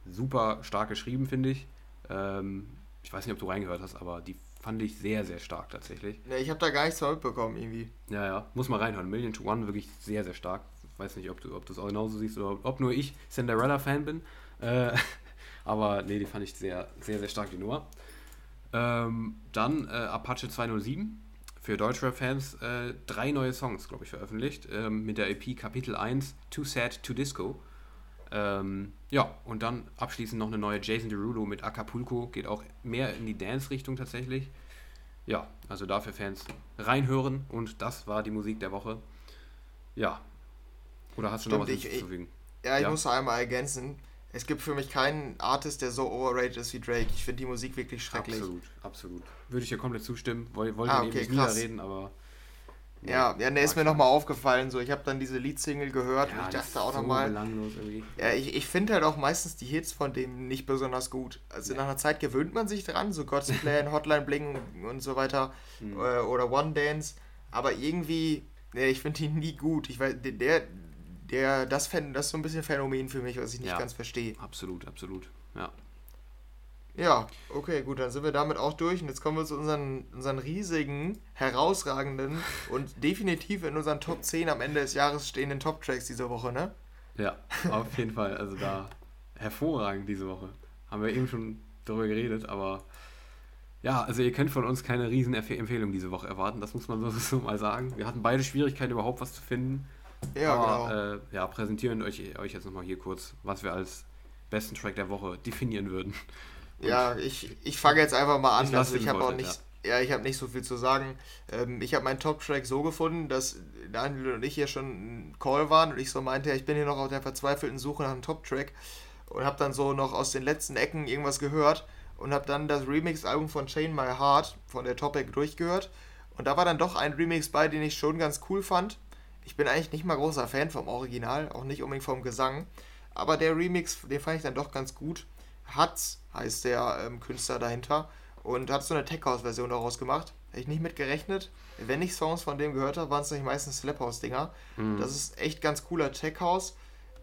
super stark geschrieben, finde ich. Ähm, ich weiß nicht, ob du reingehört hast, aber die fand ich sehr, sehr stark tatsächlich. Ne, ich habe da gar nichts mitbekommen irgendwie. Ja, ja, muss mal reinhören. Million to One wirklich sehr, sehr stark. Weiß nicht, ob du, ob du es auch genauso siehst oder ob nur ich Cinderella-Fan bin. Äh, (laughs) aber nee, die fand ich sehr, sehr, sehr stark, die Nummer. Ähm, dann äh, Apache 207 für Deutschrap-Fans äh, drei neue Songs, glaube ich, veröffentlicht. Ähm, mit der EP Kapitel 1 Too Sad to Disco. Ähm, ja, und dann abschließend noch eine neue Jason Derulo mit Acapulco. Geht auch mehr in die Dance-Richtung tatsächlich. Ja, also dafür Fans reinhören. Und das war die Musik der Woche. Ja. Oder hast du Stimmt, noch was ich, hinzuzufügen? Ja, ich ja? muss einmal ergänzen. Es gibt für mich keinen Artist, der so overrated ist wie Drake. Ich finde die Musik wirklich schrecklich. Absolut, absolut. Würde ich dir komplett zustimmen. Wollte ah, okay, eben nicht niederreden, aber ja, ja, ne, ist mir nochmal aufgefallen. So, ich habe dann diese Leadsingle gehört ja, und ich dachte auch so nochmal. Ja, ich, ich finde halt auch meistens die Hits von dem nicht besonders gut. Also ja. nach einer Zeit gewöhnt man sich dran, so God's Plan, (laughs) Hotline Bling und so weiter hm. Äh, oder One Dance. Aber irgendwie, ne, ich finde die nie gut. Ich weiß, der, der, das, das ist so ein bisschen Phänomen für mich, was ich nicht ja, ganz verstehe. Absolut, absolut. Ja. Ja, okay, gut, dann sind wir damit auch durch. Und jetzt kommen wir zu unseren, unseren riesigen, herausragenden (laughs) und definitiv in unseren Top 10 am Ende des Jahres stehenden Top-Tracks diese Woche, ne? Ja, auf jeden Fall. Also da hervorragend diese Woche. Haben wir eben schon darüber geredet, aber ja, also ihr könnt von uns keine riesen Empfehlung diese Woche erwarten, das muss man (laughs) so, mal sagen. Wir hatten beide Schwierigkeiten, überhaupt was zu finden. Ja, aber, genau. Äh, ja, präsentieren euch, euch jetzt nochmal hier kurz, was wir als besten Track der Woche definieren würden. (laughs) Ja, ich, ich fange jetzt einfach mal an. Ich also ich habe auch nicht, ja. ja ich habe nicht so viel zu sagen. Ähm, ich habe meinen Top-Track so gefunden, dass Daniel und ich hier schon ein Call waren und ich so meinte, ja, ich bin hier noch auf der verzweifelten Suche nach einem Top-Track und habe dann so noch aus den letzten Ecken irgendwas gehört und habe dann das Remix-Album von Chain My Heart von der Topic durchgehört und da war dann doch ein Remix bei, den ich schon ganz cool fand. Ich bin eigentlich nicht mal großer Fan vom Original, auch nicht unbedingt vom Gesang, aber der Remix, den fand ich dann doch ganz gut. Hat's heißt der ähm, Künstler dahinter und hat so eine Tech House Version daraus gemacht. Hätte ich nicht mit gerechnet. Wenn ich Songs von dem gehört habe, waren es nicht meistens Slap House Dinger. Mhm. Das ist echt ganz cooler Tech House.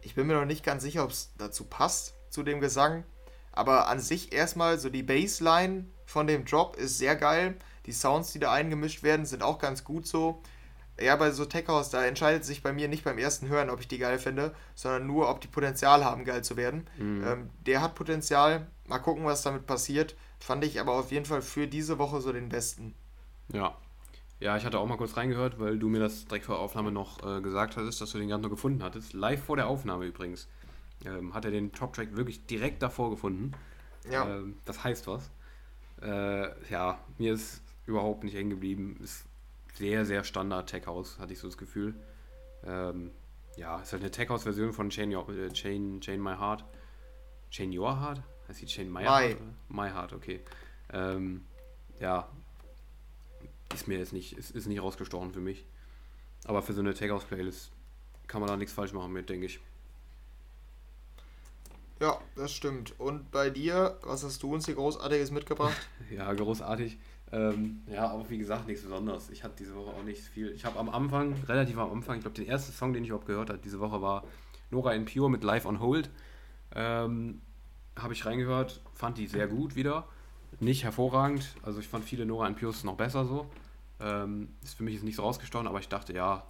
Ich bin mir noch nicht ganz sicher, ob es dazu passt, zu dem Gesang. Aber an sich erstmal so die Bassline von dem Drop ist sehr geil. Die Sounds, die da eingemischt werden, sind auch ganz gut so ja, bei so Tech House, da entscheidet sich bei mir nicht beim ersten Hören, ob ich die geil finde, sondern nur, ob die Potenzial haben, geil zu werden. Mhm. Ähm, der hat Potenzial. Mal gucken, was damit passiert. Fand ich aber auf jeden Fall für diese Woche so den besten. Ja. Ja, ich hatte auch mal kurz reingehört, weil du mir das direkt vor der Aufnahme noch äh, gesagt hattest, dass du den gerade noch gefunden hattest. Live vor der Aufnahme übrigens. Ähm, hat er den Top-Track wirklich direkt davor gefunden. Ja. Ähm, das heißt was. Äh, ja, mir ist überhaupt nicht hängen geblieben. Ist sehr, sehr Standard Tech House, hatte ich so das Gefühl. Ähm, ja, ist halt eine Tech House Version von Chain, äh, Chain, Chain My Heart. Chain Your Heart? Heißt die Chain My, My. Heart? My Heart, okay. Ähm, ja, ist mir jetzt nicht, ist, ist nicht rausgestochen für mich. Aber für so eine Tech House Playlist kann man da nichts falsch machen mit, denke ich. Ja, das stimmt. Und bei dir, was hast du uns hier Großartiges mitgebracht? (laughs) ja, großartig. Ähm, ja, aber wie gesagt, nichts Besonderes. Ich hatte diese Woche auch nicht viel. Ich habe am Anfang, relativ am Anfang, ich glaube, den ersten Song, den ich überhaupt gehört habe diese Woche war Nora in Pure mit Live on Hold. Ähm, habe ich reingehört, fand die sehr gut wieder. Nicht hervorragend, also ich fand viele Nora in Pures noch besser so. Ähm, ist für mich jetzt nicht so rausgestochen, aber ich dachte, ja,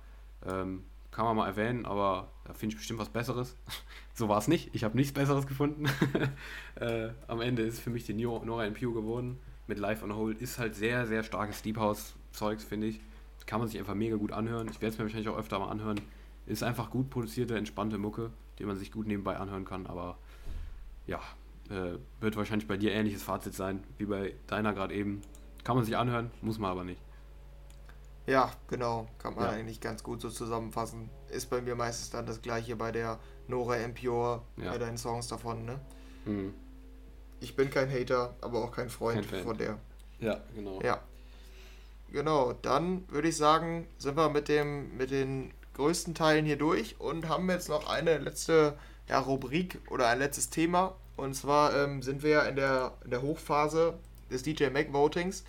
ähm, kann man mal erwähnen, aber da finde ich bestimmt was Besseres. (laughs) so war es nicht. Ich habe nichts Besseres gefunden. (laughs) äh, am Ende ist für mich die Nora in Pure geworden mit Live on Hold ist halt sehr, sehr starkes Deep House-Zeugs, finde ich. Kann man sich einfach mega gut anhören. Ich werde es mir wahrscheinlich auch öfter mal anhören. Ist einfach gut produzierte, entspannte Mucke, die man sich gut nebenbei anhören kann, aber ja, äh, wird wahrscheinlich bei dir ähnliches Fazit sein wie bei deiner gerade eben. Kann man sich anhören, muss man aber nicht. Ja, genau. Kann man ja. eigentlich ganz gut so zusammenfassen. Ist bei mir meistens dann das gleiche bei der Nora Impure, ja. bei deinen Songs davon, ne? Mhm ich bin kein Hater, aber auch kein Freund kein von der. Ja, genau. Ja. Genau, dann würde ich sagen, sind wir mit, dem, mit den größten Teilen hier durch und haben jetzt noch eine letzte ja, Rubrik oder ein letztes Thema. Und zwar ähm, sind wir ja in der, in der Hochphase des DJ Mac Votings.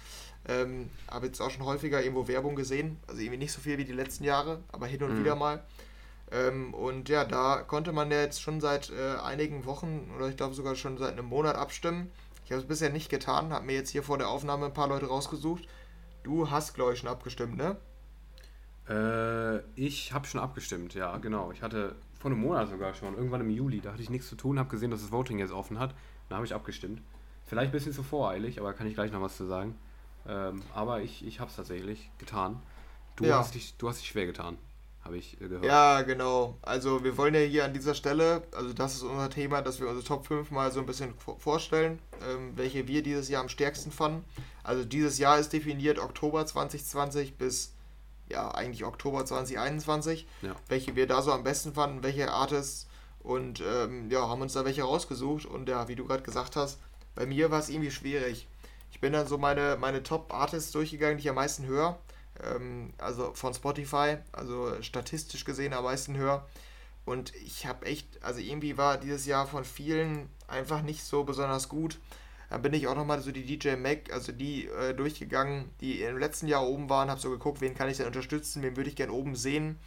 Ähm, habe jetzt auch schon häufiger irgendwo Werbung gesehen, also irgendwie nicht so viel wie die letzten Jahre, aber hin und mhm. wieder mal. Ähm, und ja, da konnte man ja jetzt schon seit äh, einigen Wochen oder ich glaube sogar schon seit einem Monat abstimmen. Ich habe es bisher nicht getan, habe mir jetzt hier vor der Aufnahme ein paar Leute rausgesucht. Du hast, glaube ich, schon abgestimmt, ne? Äh, ich habe schon abgestimmt, ja, genau. Ich hatte vor einem Monat sogar schon, irgendwann im Juli, da hatte ich nichts zu tun, habe gesehen, dass das Voting jetzt offen hat. Da habe ich abgestimmt. Vielleicht ein bisschen zu voreilig, aber kann ich gleich noch was zu sagen. Ähm, aber ich, ich habe es tatsächlich getan. Du, ja. hast dich, du hast dich schwer getan, habe ich äh, gehört. Ja, genau. Also wir wollen ja hier an dieser Stelle, also das ist unser Thema, dass wir unsere Top 5 mal so ein bisschen vorstellen, ähm, welche wir dieses Jahr am stärksten fanden. Also dieses Jahr ist definiert Oktober 2020 bis ja eigentlich Oktober 2021, ja. welche wir da so am besten fanden, welche Artists und ähm, ja, haben uns da welche rausgesucht und ja, wie du gerade gesagt hast, bei mir war es irgendwie schwierig. Ich bin dann so meine, meine Top-Artists durchgegangen, die ich am meisten höre. Ähm, also von Spotify, also statistisch gesehen am meisten höre. Und ich habe echt, also irgendwie war dieses Jahr von vielen einfach nicht so besonders gut. Dann bin ich auch nochmal so die DJ Mac, also die äh, durchgegangen, die im letzten Jahr oben waren, habe so geguckt, wen kann ich denn unterstützen, wen würde ich gerne oben sehen.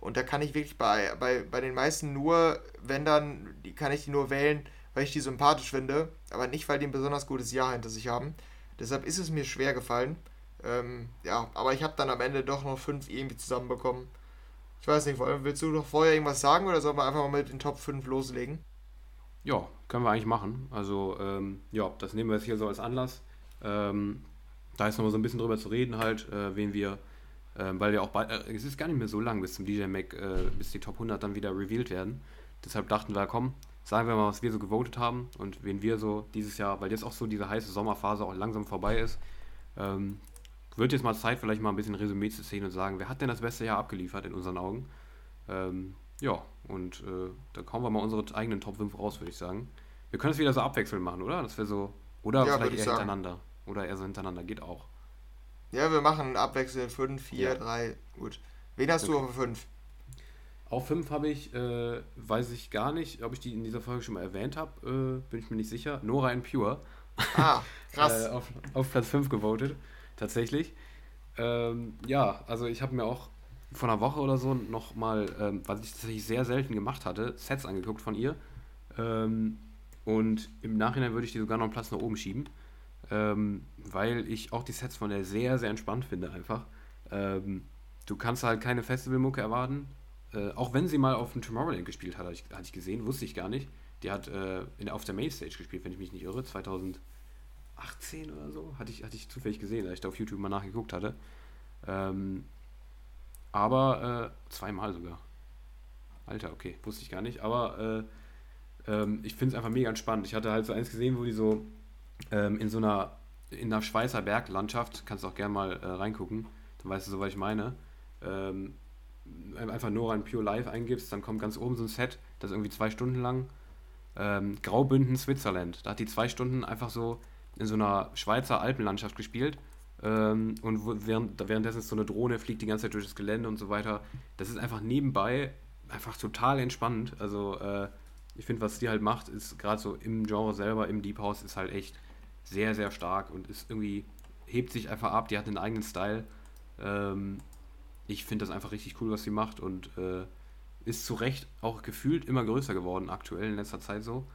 Und da kann ich wirklich bei, bei, bei den meisten nur, wenn dann, die kann ich die nur wählen, weil ich die sympathisch finde, aber nicht, weil die ein besonders gutes Jahr hinter sich haben. Deshalb ist es mir schwer gefallen. Ähm, ja, aber ich habe dann am Ende doch noch fünf irgendwie zusammenbekommen. Ich weiß nicht, willst du noch vorher irgendwas sagen oder sollen wir einfach mal mit den Top 5 loslegen? Ja, können wir eigentlich machen. Also, ähm, ja, das nehmen wir jetzt hier so als Anlass. Ähm, da ist nochmal so ein bisschen drüber zu reden, halt, äh, wen wir, äh, weil wir auch bald, äh, es ist gar nicht mehr so lang bis zum DJ Mac, äh, bis die Top 100 dann wieder revealed werden. Deshalb dachten wir, komm, sagen wir mal, was wir so gewotet haben und wen wir so dieses Jahr, weil jetzt auch so diese heiße Sommerphase auch langsam vorbei ist, ähm, wird jetzt mal Zeit, vielleicht mal ein bisschen Resümee zu ziehen und sagen, wer hat denn das beste Jahr abgeliefert in unseren Augen? Ähm, ja, und äh, da kommen wir mal unsere eigenen Top 5 raus, würde ich sagen. Wir können es wieder so abwechselnd machen, oder? Das wäre so. Oder ja, vielleicht eher sagen. hintereinander. Oder eher so hintereinander, geht auch. Ja, wir machen abwechselnd 5, 4, 3. Gut. Wen hast okay. du auf 5? Auf 5 habe ich, äh, weiß ich gar nicht, ob ich die in dieser Folge schon mal erwähnt habe, äh, bin ich mir nicht sicher. Nora and Pure. Ah, (laughs) krass. äh, auf, auf, Platz 5 gewotet, tatsächlich. Ähm, ja, also ich habe mir auch vor einer Woche oder so nochmal, ähm, was ich tatsächlich sehr selten gemacht hatte, Sets angeguckt von ihr. Ähm, und im Nachhinein würde ich die sogar noch einen Platz nach oben schieben, ähm, weil ich auch die Sets von der sehr, sehr entspannt finde einfach. Ähm, du kannst halt keine Festivalmucke erwarten, äh, auch wenn sie mal auf dem Tomorrowland gespielt hat, hatte ich, hatte ich gesehen, wusste ich gar nicht. Die hat äh, in, auf der Mainstage gespielt, wenn ich mich nicht irre, 2018 oder so, hatte ich, hatte ich zufällig gesehen, als ich da auf YouTube mal nachgeguckt hatte. Ähm, aber äh, zweimal sogar. Alter, okay, wusste ich gar nicht. Aber äh, ähm, ich finde es einfach mega spannend. Ich hatte halt so eins gesehen, wo die so ähm, in so einer, in einer Schweizer Berglandschaft, kannst du auch gerne mal äh, reingucken, dann weißt du so, was ich meine. Ähm, einfach Nora in Pure Life eingibst, dann kommt ganz oben so ein Set, das ist irgendwie zwei Stunden lang. Ähm, Graubünden, Switzerland. Da hat die zwei Stunden einfach so in so einer Schweizer Alpenlandschaft gespielt. Ähm, und während, währenddessen ist so eine Drohne, fliegt die ganze Zeit durch das Gelände und so weiter. Das ist einfach nebenbei einfach total entspannend. Also äh, ich finde, was die halt macht, ist gerade so im Genre selber, im Deep House, ist halt echt sehr, sehr stark und ist irgendwie, hebt sich einfach ab, die hat einen eigenen Style. Ähm, ich finde das einfach richtig cool, was sie macht und äh, ist zu Recht auch gefühlt immer größer geworden, aktuell in letzter Zeit so.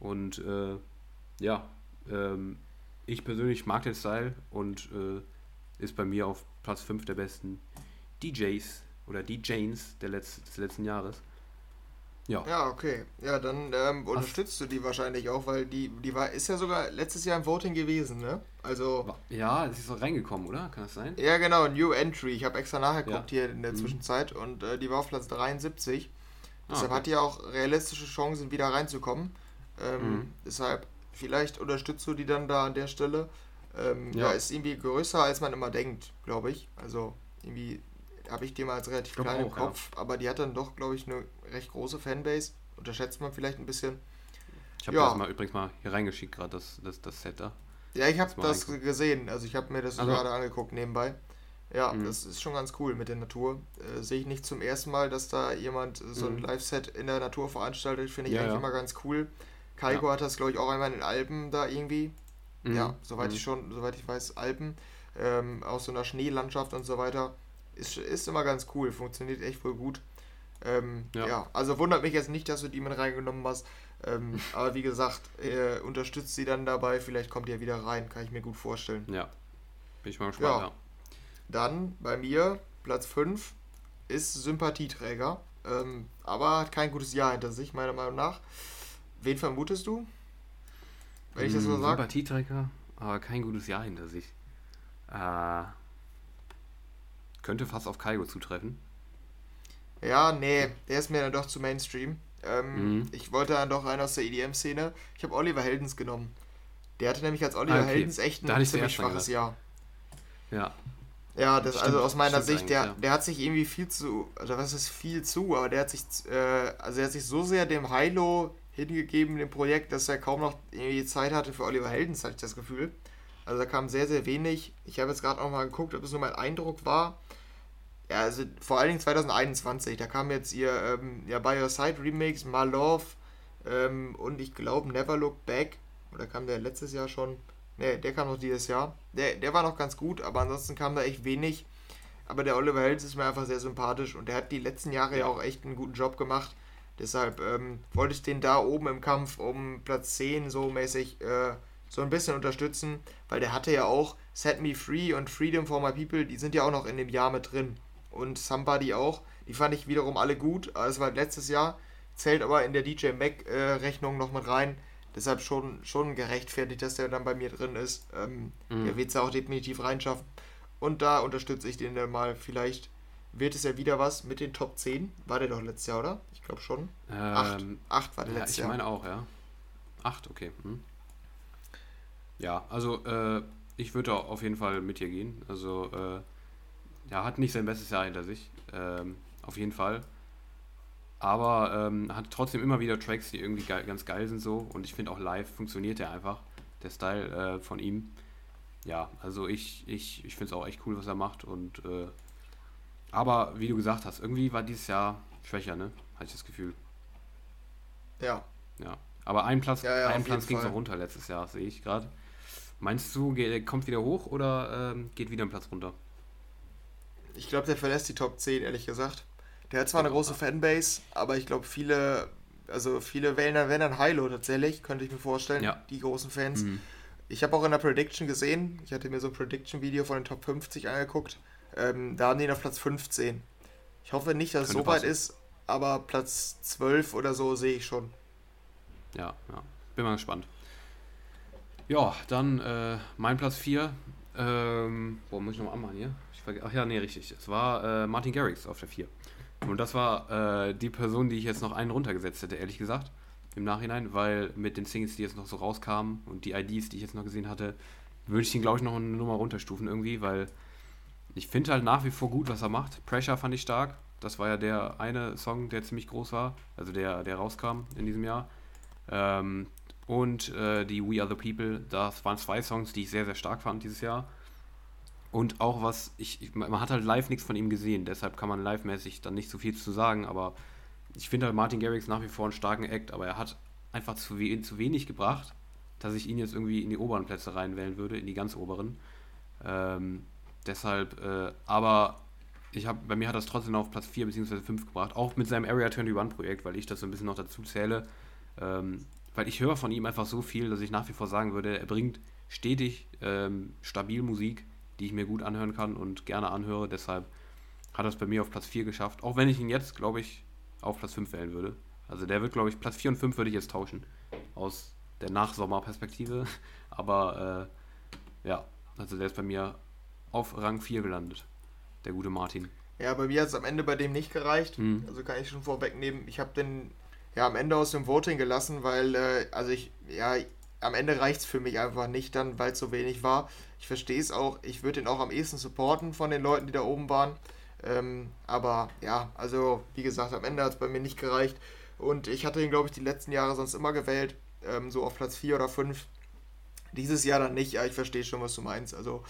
Und äh, ja, ähm, ich persönlich mag den Style und äh, ist bei mir auf Platz 5 der besten DJs oder DJs der Letz des letzten Jahres. Ja. Ja, okay. Ja, dann ähm, unterstützt du die wahrscheinlich auch, weil die, die war, ist ja sogar letztes Jahr im Voting gewesen, ne? Also. Ja, sie ist so reingekommen, oder? Kann das sein? Ja, genau, New Entry. Ich habe extra nachgeguckt ja. hier in der mhm. Zwischenzeit und äh, die war auf Platz 73. Ah, deshalb okay. hat die auch realistische Chancen, wieder reinzukommen. Ähm, mhm. Deshalb, vielleicht unterstützt du die dann da an der Stelle. Ähm, ja. ja, ist irgendwie größer, als man immer denkt, glaube ich. Also, irgendwie habe ich die mal als relativ klein im Kopf, ja. aber die hat dann doch, glaube ich, eine recht große Fanbase. Unterschätzt man vielleicht ein bisschen. Ich habe ja. das mal übrigens mal hier reingeschickt, gerade das, das, das Set da. Ja, ich habe das, das gesehen. Also ich habe mir das also. gerade angeguckt nebenbei. Ja, mhm. das ist schon ganz cool mit der Natur. Äh, Sehe ich nicht zum ersten Mal, dass da jemand so ein mhm. Live-Set in der Natur veranstaltet. Finde ich ja, eigentlich immer ganz cool. Kaiko ja. hat das, glaube ich, auch einmal in den Alpen da irgendwie Mhm. Ja, soweit mhm. ich schon, soweit ich weiß, Alpen, ähm, aus so einer Schneelandschaft und so weiter. Ist, ist immer ganz cool, funktioniert echt voll gut. Ähm, ja. ja. also wundert mich jetzt nicht, dass du die mit reingenommen hast. Ähm, (laughs) aber wie gesagt, äh, unterstützt sie dann dabei, vielleicht kommt ihr wieder rein, kann ich mir gut vorstellen. Ja, bin ich mal gespannt. Ja. Dann bei mir, Platz 5, ist Sympathieträger, ähm, aber hat kein gutes Jahr hinter sich, meiner Meinung nach. Wen vermutest du? Wenn ich das so sage? Sympathieträger, aber kein gutes Jahr hinter sich. Äh, könnte fast auf Kaigo zutreffen. Ja, nee, der ist mir dann doch zu Mainstream. Ähm, mhm. Ich wollte dann doch einen aus der EDM-Szene. Ich habe Oliver Heldens genommen. Der hatte nämlich als Oliver ah, okay. Heldens echt ein ziemlich schwaches Jahr. Ja. Ja, das stimmt, also aus meiner Sicht, der, ja. der hat sich irgendwie viel zu, also was ist viel zu, aber der hat sich, äh, also er hat sich so sehr dem Hilo hingegeben, dem Projekt, dass er kaum noch irgendwie Zeit hatte für Oliver Heldens, hatte ich das Gefühl. Also da kam sehr, sehr wenig. Ich habe jetzt gerade auch mal geguckt, ob es nur mein Eindruck war. Ja, also vor allen Dingen 2021, da kam jetzt ihr ähm, ja, By Your Side Remix, My Love ähm, und ich glaube Never Look Back. Oder kam der letztes Jahr schon? Ne, der kam noch dieses Jahr. Der, der war noch ganz gut, aber ansonsten kam da echt wenig. Aber der Oliver Helms ist mir einfach sehr sympathisch und der hat die letzten Jahre ja auch echt einen guten Job gemacht. Deshalb ähm, wollte ich den da oben im Kampf um Platz 10 so mäßig äh, so ein bisschen unterstützen, weil der hatte ja auch Set Me Free und Freedom for My People, die sind ja auch noch in dem Jahr mit drin und Somebody auch. Die fand ich wiederum alle gut. Es war letztes Jahr, zählt aber in der DJ Mac-Rechnung äh, noch mit rein. Deshalb schon, schon gerechtfertigt, dass der dann bei mir drin ist. Ähm, mhm. Der wird es ja auch definitiv reinschaffen. Und da unterstütze ich den dann mal. Vielleicht wird es ja wieder was mit den Top 10. War der doch letztes Jahr, oder? Ich glaube schon. Ähm, acht. acht war der ja, letztes Jahr. Ich meine auch, ja. Acht, okay. Hm. Ja, also äh, ich würde auf jeden Fall mit dir gehen. Also äh, ja, hat nicht sein bestes Jahr hinter sich. Ähm, auf jeden Fall. Aber ähm, hat trotzdem immer wieder Tracks, die irgendwie geil, ganz geil sind so. Und ich finde auch live funktioniert der einfach. Der Style äh, von ihm. Ja, also ich, ich, ich finde es auch echt cool, was er macht. Und äh, aber wie du gesagt hast, irgendwie war dieses Jahr schwächer, ne? Hatte ich das Gefühl. Ja. Ja. Aber ein Platz, ja, ja, ein Platz ging es noch runter letztes Jahr, sehe ich gerade. Meinst du, kommt wieder hoch oder ähm, geht wieder ein Platz runter? Ich glaube, der verlässt die Top 10, ehrlich gesagt. Der hat zwar eine große Fanbase, aber ich glaube, viele, also viele wählen dann, wenn dann Hilo tatsächlich, könnte ich mir vorstellen, ja. die großen Fans. Mhm. Ich habe auch in der Prediction gesehen, ich hatte mir so ein Prediction-Video von den Top 50 angeguckt, ähm, da haben die auf Platz 15. Ich hoffe nicht, dass es so weit ist, aber Platz 12 oder so sehe ich schon. Ja, ja, bin mal gespannt. Ja, dann äh, mein Platz 4. Ähm, boah, muss ich nochmal anmachen hier? Ach ja, nee, richtig. Es war äh, Martin Garrix auf der 4. Und das war äh, die Person, die ich jetzt noch einen runtergesetzt hätte, ehrlich gesagt. Im Nachhinein, weil mit den Singles, die jetzt noch so rauskamen und die IDs, die ich jetzt noch gesehen hatte, würde ich ihn, glaube ich, noch eine Nummer runterstufen irgendwie, weil ich finde halt nach wie vor gut, was er macht. Pressure fand ich stark. Das war ja der eine Song, der ziemlich groß war, also der, der rauskam in diesem Jahr. Ähm, und äh, die We Are the People, das waren zwei Songs, die ich sehr, sehr stark fand dieses Jahr. Und auch was, ich, man hat halt live nichts von ihm gesehen, deshalb kann man live-mäßig dann nicht so viel zu sagen, aber ich finde halt Martin Garrix nach wie vor einen starken Act, aber er hat einfach zu, we zu wenig gebracht, dass ich ihn jetzt irgendwie in die oberen Plätze reinwählen würde, in die ganz oberen. Ähm, deshalb, äh, aber ich habe, bei mir hat das trotzdem auf Platz 4 bzw. 5 gebracht, auch mit seinem Area 21 Projekt, weil ich das so ein bisschen noch dazu zähle. Ähm, weil ich höre von ihm einfach so viel, dass ich nach wie vor sagen würde, er bringt stetig ähm, stabil Musik die ich mir gut anhören kann und gerne anhöre. Deshalb hat er es bei mir auf Platz 4 geschafft. Auch wenn ich ihn jetzt, glaube ich, auf Platz 5 wählen würde. Also der wird, glaube ich, Platz 4 und 5 würde ich jetzt tauschen. Aus der Nachsommerperspektive. (laughs) Aber äh, ja, also der ist bei mir auf Rang 4 gelandet. Der gute Martin. Ja, bei mir hat es am Ende bei dem nicht gereicht. Mhm. Also kann ich schon vorwegnehmen. Ich habe den ja am Ende aus dem Voting gelassen, weil, äh, also ich, ja, am Ende reicht es für mich einfach nicht dann, weil es so wenig war. Ich verstehe es auch, ich würde ihn auch am ehesten supporten von den Leuten, die da oben waren. Ähm, aber ja, also wie gesagt, am Ende hat es bei mir nicht gereicht. Und ich hatte ihn, glaube ich, die letzten Jahre sonst immer gewählt, ähm, so auf Platz 4 oder 5. Dieses Jahr dann nicht, ja, ich verstehe schon, was du meinst. Also,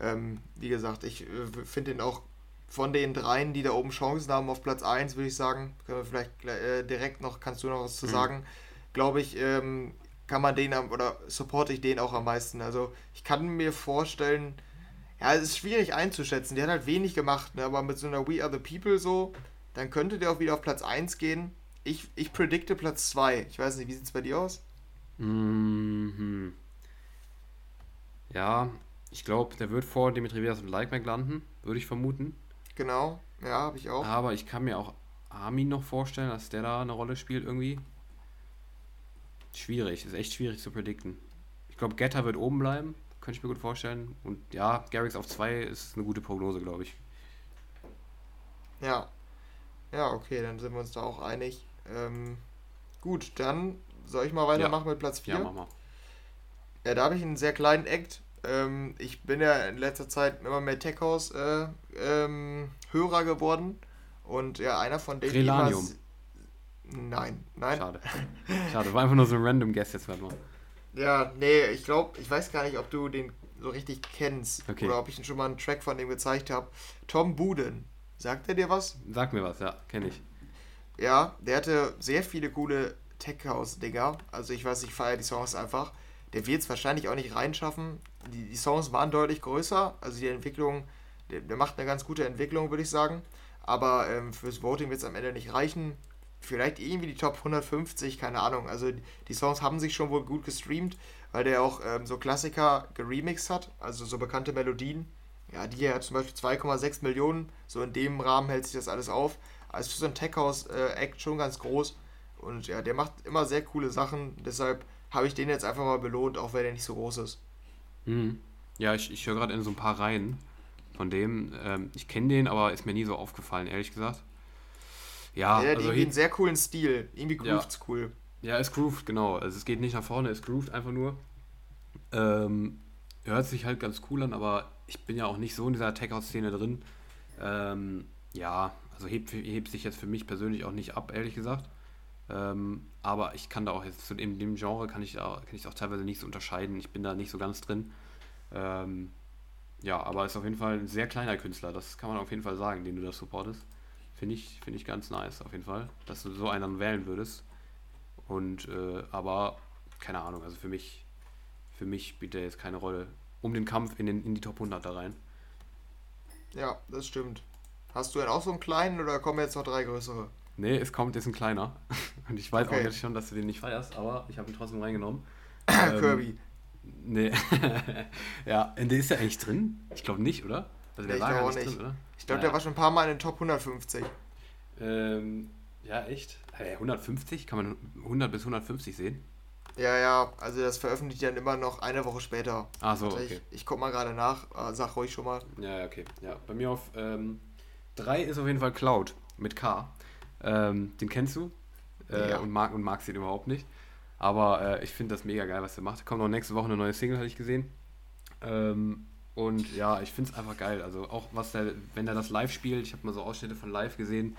ähm, wie gesagt, ich äh, finde ihn auch von den dreien, die da oben Chancen haben auf Platz 1, würde ich sagen, können wir vielleicht äh, direkt noch, kannst du noch was zu mhm. sagen, glaube ich, ähm, kann man den am, oder supporte ich den auch am meisten. Also ich kann mir vorstellen, ja, es ist schwierig einzuschätzen. Der hat halt wenig gemacht, ne? aber mit so einer We Are the People so, dann könnte der auch wieder auf Platz 1 gehen. Ich, ich predikte Platz 2. Ich weiß nicht, wie sieht es bei dir aus? Mhm. Ja, ich glaube, der wird vor Dimitrivias und Like landen, würde ich vermuten. Genau, ja, habe ich auch. Aber ich kann mir auch Armin noch vorstellen, dass der da eine Rolle spielt irgendwie. Schwierig, ist echt schwierig zu predikten. Ich glaube, Getter wird oben bleiben, könnte ich mir gut vorstellen. Und ja, Garrix auf 2 ist eine gute Prognose, glaube ich. Ja. Ja, okay, dann sind wir uns da auch einig. Ähm, gut, dann soll ich mal weitermachen ja. mit Platz 4? Ja, mach mal. Ja, da habe ich einen sehr kleinen Act. Ähm, ich bin ja in letzter Zeit immer mehr Tech House äh, ähm, Hörer geworden. Und ja, einer von denen. Relanium. Nein, nein. Schade. (laughs) Schade, war einfach nur so ein random Guest jetzt mal. Ja, nee, ich glaube, ich weiß gar nicht, ob du den so richtig kennst. Okay. Oder ob ich schon mal einen Track von dem gezeigt habe. Tom Buden. Sagt er dir was? Sag mir was, ja, kenne ich. Ja, der hatte sehr viele coole Tech House-Dinger. Also ich weiß, ich feiere die Songs einfach. Der wird es wahrscheinlich auch nicht reinschaffen. Die, die Songs waren deutlich größer. Also die Entwicklung, der, der macht eine ganz gute Entwicklung, würde ich sagen. Aber ähm, fürs Voting wird es am Ende nicht reichen. Vielleicht irgendwie die Top 150, keine Ahnung. Also die Songs haben sich schon wohl gut gestreamt, weil der auch ähm, so Klassiker geremixed hat, also so bekannte Melodien. Ja, die hat zum Beispiel 2,6 Millionen, so in dem Rahmen hält sich das alles auf. Also für so ein Tech House-Act äh, schon ganz groß. Und ja, der macht immer sehr coole Sachen. Deshalb habe ich den jetzt einfach mal belohnt, auch wenn er nicht so groß ist. Mhm. Ja, ich, ich höre gerade in so ein paar Reihen von dem. Ähm, ich kenne den, aber ist mir nie so aufgefallen, ehrlich gesagt. Ja, der hat also irgendwie einen sehr coolen Stil. Irgendwie grooved's ja. cool. Ja, es grooved, genau. Also es geht nicht nach vorne, es grooved einfach nur. Ähm, hört sich halt ganz cool an, aber ich bin ja auch nicht so in dieser Tech-Out-Szene drin. Ähm, ja, also hebt, hebt sich jetzt für mich persönlich auch nicht ab, ehrlich gesagt. Ähm, aber ich kann da auch jetzt in dem Genre kann ich, auch, kann ich auch teilweise nicht so unterscheiden. Ich bin da nicht so ganz drin. Ähm, ja, aber ist auf jeden Fall ein sehr kleiner Künstler, das kann man auf jeden Fall sagen, den du da supportest. Finde ich, find ich ganz nice, auf jeden Fall, dass du so einen wählen würdest. Und, äh, aber, keine Ahnung, also für mich, für mich spielt der jetzt keine Rolle um den Kampf in, den, in die Top 100 da rein. Ja, das stimmt. Hast du denn auch so einen kleinen oder kommen jetzt noch drei größere? Nee, es kommt jetzt ein kleiner. (laughs) Und ich weiß okay. auch jetzt schon, dass du den nicht feierst, aber ich habe ihn trotzdem reingenommen. (laughs) Kirby. Ähm, nee. (laughs) ja, der ist ja eigentlich drin? Ich glaube nicht, oder? Also der nee, war gar nicht, drin, oder? Ich glaube, naja. der war schon ein paar Mal in den Top 150. Ähm, ja, echt? Hey, 150? Kann man 100 bis 150 sehen? Ja, ja, also das veröffentlicht dann immer noch eine Woche später. Ach so, okay. Ich, ich guck mal gerade nach, äh, sag ruhig schon mal. Ja, okay. Ja, bei mir auf 3 ähm, ist auf jeden Fall Cloud mit K. Ähm, den kennst du äh, ja. und, mag, und magst ihn überhaupt nicht. Aber äh, ich finde das mega geil, was er macht. Kommt noch nächste Woche eine neue Single, hatte ich gesehen. Ähm, und ja, ich finde es einfach geil. Also auch was der, wenn er das live spielt, ich habe mal so Ausschnitte von live gesehen,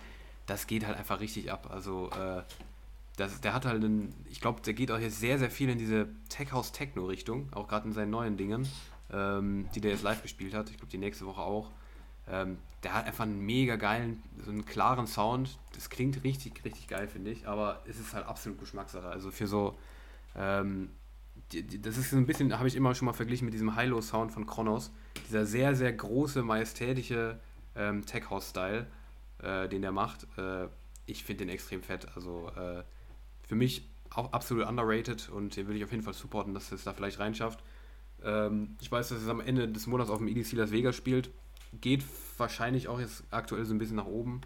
das geht halt einfach richtig ab. Also äh, das, der hat halt einen, ich glaube, der geht auch jetzt sehr, sehr viel in diese Tech House Techno Richtung, auch gerade in seinen neuen Dingen, ähm, die der jetzt live gespielt hat. Ich glaube, die nächste Woche auch. Ähm, der hat einfach einen mega geilen, so einen klaren Sound. Das klingt richtig, richtig geil, finde ich, aber es ist halt absolut Geschmackssache. Also für so, ähm, die, die, das ist so ein bisschen, habe ich immer schon mal verglichen mit diesem High-Low-Sound von Kronos. Dieser sehr, sehr große, majestätische ähm, Tech-House-Style, äh, den der macht. Äh, ich finde den extrem fett. Also äh, für mich auch absolut underrated und den will ich auf jeden Fall supporten, dass es da vielleicht reinschafft. Ähm, ich weiß, dass es am Ende des Monats auf dem EDC Las Vegas spielt. Geht wahrscheinlich auch jetzt aktuell so ein bisschen nach oben,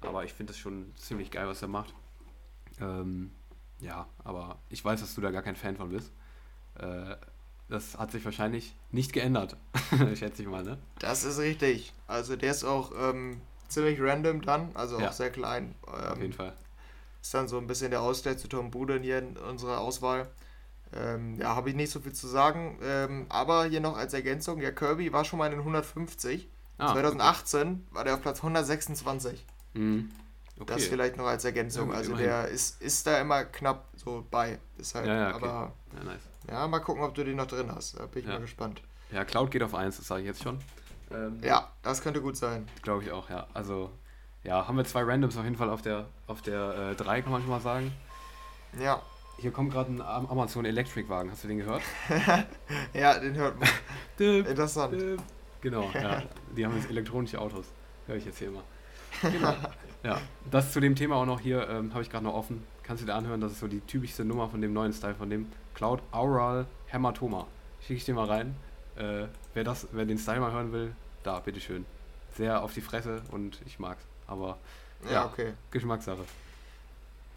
aber ich finde das schon ziemlich geil, was er macht. Ähm, ja, aber ich weiß, dass du da gar kein Fan von bist. Äh, das hat sich wahrscheinlich nicht geändert, (laughs) schätze ich mal, ne? Das ist richtig. Also der ist auch ähm, ziemlich random dann, also ja. auch sehr klein. Ähm, Auf jeden Fall. Ist dann so ein bisschen der Ausgleich zu Tom Buden hier in unserer Auswahl. Ähm, ja, habe ich nicht so viel zu sagen. Ähm, aber hier noch als Ergänzung, ja, Kirby war schon mal in den 150. Ah, 2018 okay. war der auf Platz 126. Mhm. Okay. Das vielleicht noch als Ergänzung. Ja, also immerhin. der ist, ist da immer knapp so bei. Deshalb, ja, ja, okay. aber ja, nice. ja, mal gucken, ob du den noch drin hast. Da bin ich mal gespannt. Ja, Cloud geht auf 1, das sage ich jetzt schon. Ähm, ja, das könnte gut sein. Glaube ich auch, ja. Also ja, haben wir zwei Randoms auf jeden Fall auf der auf der äh, 3, kann man schon mal sagen. Ja. hier kommt gerade ein Amazon Electric Wagen. Hast du den gehört? (laughs) ja, den hört man. (laughs) Interessant. Genau, (laughs) ja. Die haben jetzt elektronische Autos. Höre ich jetzt hier immer. Genau. Ja, das zu dem Thema auch noch hier ähm, habe ich gerade noch offen. Kannst du dir anhören, das ist so die typischste Nummer von dem neuen Style, von dem Cloud Aural Hämatoma. Schicke ich dir mal rein. Äh, wer, das, wer den Style mal hören will, da, bitteschön. Sehr auf die Fresse und ich mag's. Aber ja, ja okay. Geschmackssache.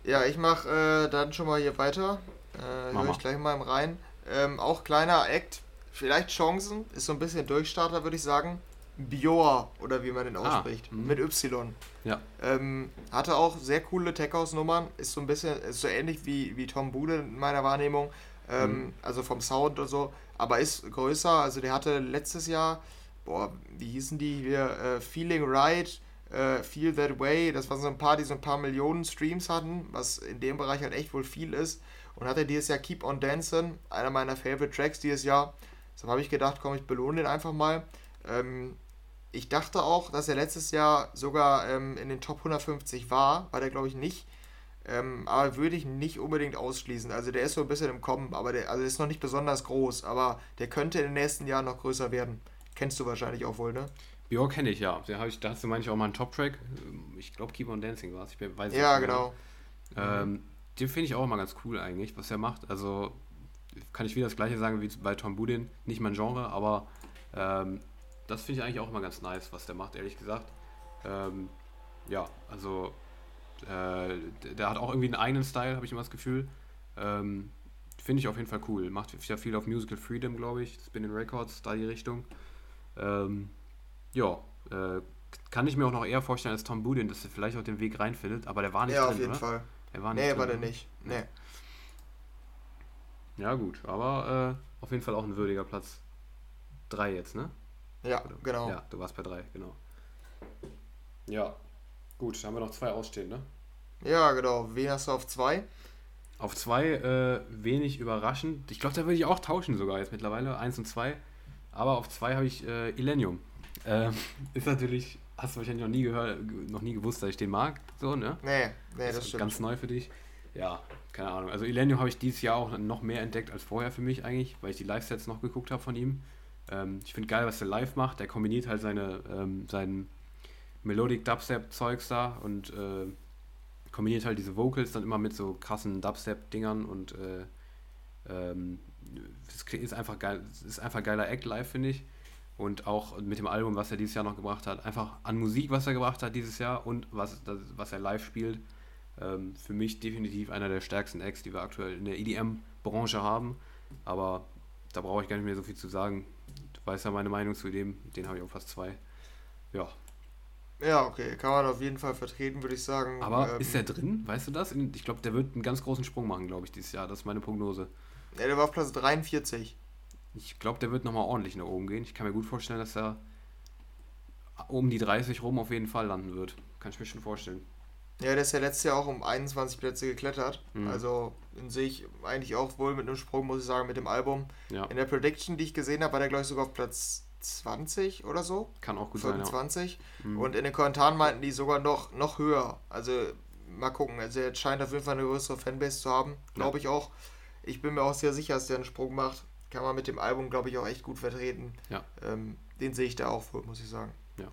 Ja, ich mache äh, dann schon mal hier weiter. Äh, Höre ich gleich mal im Rein. Ähm, auch kleiner Act, vielleicht Chancen, ist so ein bisschen Durchstarter, würde ich sagen. Bioa, oder wie man den ah, ausspricht, ah, mit Y. Ja. Ähm, hatte auch sehr coole Tech-House-Nummern, ist so ein bisschen, ist so ähnlich wie, wie Tom Bude in meiner Wahrnehmung, ähm, mhm. also vom Sound und so, aber ist größer, also der hatte letztes Jahr, boah, wie hießen die hier, äh, Feeling Right, äh, Feel That Way, das waren so ein paar, die so ein paar Millionen Streams hatten, was in dem Bereich halt echt wohl viel ist. Und hatte dieses Jahr Keep on Dancing, einer meiner Favorite Tracks dieses Jahr. Deshalb habe ich gedacht, komm, ich belohne den einfach mal. Ähm, ich dachte auch, dass er letztes Jahr sogar ähm, in den Top 150 war, war der glaube ich nicht. Ähm, aber würde ich nicht unbedingt ausschließen. Also der ist so ein bisschen im Kommen, aber der also ist noch nicht besonders groß, aber der könnte in den nächsten Jahren noch größer werden. Kennst du wahrscheinlich auch wohl, ne? Ja, kenne ich, ja. Da ich, dazu meine ich auch mal einen Top-Track. Ich glaube, Keep on Dancing war es. Ich weiß ja, genau. Ähm, den finde ich auch immer ganz cool eigentlich, was er macht. Also kann ich wieder das gleiche sagen wie bei Tom Budin. Nicht mein Genre, aber ähm, das finde ich eigentlich auch immer ganz nice, was der macht, ehrlich gesagt. Ähm, ja, also äh, der hat auch irgendwie einen eigenen Style, habe ich immer das Gefühl. Ähm, finde ich auf jeden Fall cool. Macht ja viel auf Musical Freedom, glaube ich. Spinning Records, da die Richtung. Ähm, ja, äh, kann ich mir auch noch eher vorstellen als Tom Budin, dass er vielleicht auch den Weg reinfindet, aber der war nicht ja, drin, auf jeden oder? Fall. Er war nicht nee, drin, war der nicht. Nee. Ja, gut, aber äh, auf jeden Fall auch ein würdiger Platz 3 jetzt, ne? Ja, Oder? genau. Ja, du warst bei 3, genau. Ja, gut, dann haben wir noch zwei ausstehen, ne? Ja, genau. Wen hast du auf 2? Auf 2 äh, wenig überraschend. Ich glaube, da würde ich auch tauschen sogar jetzt mittlerweile. 1 und 2. Aber auf 2 habe ich äh, Illenium. Ähm, (laughs) ist natürlich, hast du wahrscheinlich noch nie gehört, noch nie gewusst, dass ich den mag. So, ne? Nee, nee, das, das stimmt. Ganz neu für dich. Ja, keine Ahnung. Also Illenium habe ich dieses Jahr auch noch mehr entdeckt als vorher für mich eigentlich, weil ich die Live-Sets noch geguckt habe von ihm. Ähm, ich finde geil, was der live macht. Der kombiniert halt seine, ähm, sein Melodic Dubstep-Zeugs da und äh, kombiniert halt diese Vocals dann immer mit so krassen Dubstep-Dingern und äh, ähm, es ist einfach geil, ist einfach geiler Act live, finde ich und auch mit dem Album, was er dieses Jahr noch gebracht hat, einfach an Musik, was er gebracht hat dieses Jahr und was, das, was er live spielt. Ähm, für mich definitiv einer der stärksten Acts, die wir aktuell in der EDM-Branche haben. Aber da brauche ich gar nicht mehr so viel zu sagen. Du weißt ja meine Meinung zu dem, den habe ich auch fast zwei. Ja. Ja, okay, kann man auf jeden Fall vertreten, würde ich sagen. Aber ähm, ist er drin? Weißt du das? Ich glaube, der wird einen ganz großen Sprung machen, glaube ich, dieses Jahr. Das ist meine Prognose. Ja, der war auf Platz 43. Ich glaube, der wird nochmal ordentlich nach oben gehen. Ich kann mir gut vorstellen, dass er um die 30 rum auf jeden Fall landen wird. Kann ich mir schon vorstellen. Ja, der ist ja letztes Jahr auch um 21 Plätze geklettert. Mhm. Also in sich eigentlich auch wohl mit einem Sprung, muss ich sagen, mit dem Album. Ja. In der Prediction, die ich gesehen habe, war der, glaube ich, sogar auf Platz 20 oder so. Kann auch gut 25. sein. Ja. Mhm. Und in den Kommentaren meinten die sogar noch, noch höher. Also mal gucken. Also er scheint auf jeden Fall eine größere Fanbase zu haben. Glaube ja. ich auch. Ich bin mir auch sehr sicher, dass der einen Sprung macht kann man mit dem Album, glaube ich, auch echt gut vertreten. Ja. Ähm, den sehe ich da auch vor, muss ich sagen. Ja.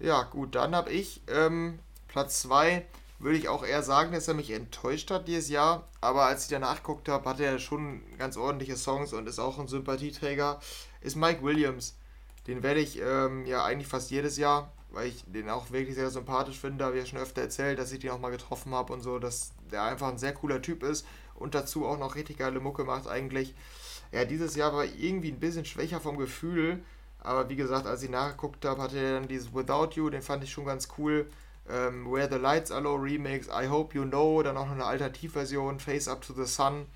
Ja, gut, dann habe ich ähm, Platz 2, würde ich auch eher sagen, dass er mich enttäuscht hat dieses Jahr. Aber als ich danach geguckt habe, hat er schon ganz ordentliche Songs und ist auch ein Sympathieträger. Ist Mike Williams. Den werde ich ähm, ja eigentlich fast jedes Jahr, weil ich den auch wirklich sehr sympathisch finde. Habe ich ja schon öfter erzählt, dass ich den auch mal getroffen habe und so, dass der einfach ein sehr cooler Typ ist und dazu auch noch richtig geile Mucke macht eigentlich. Ja, dieses Jahr war irgendwie ein bisschen schwächer vom Gefühl. Aber wie gesagt, als ich nachgeguckt habe, hatte er dann dieses Without You, den fand ich schon ganz cool. Ähm, Where the Lights Are Low Remix, I Hope You Know, dann auch noch eine Alternativversion, Face Up to the Sun.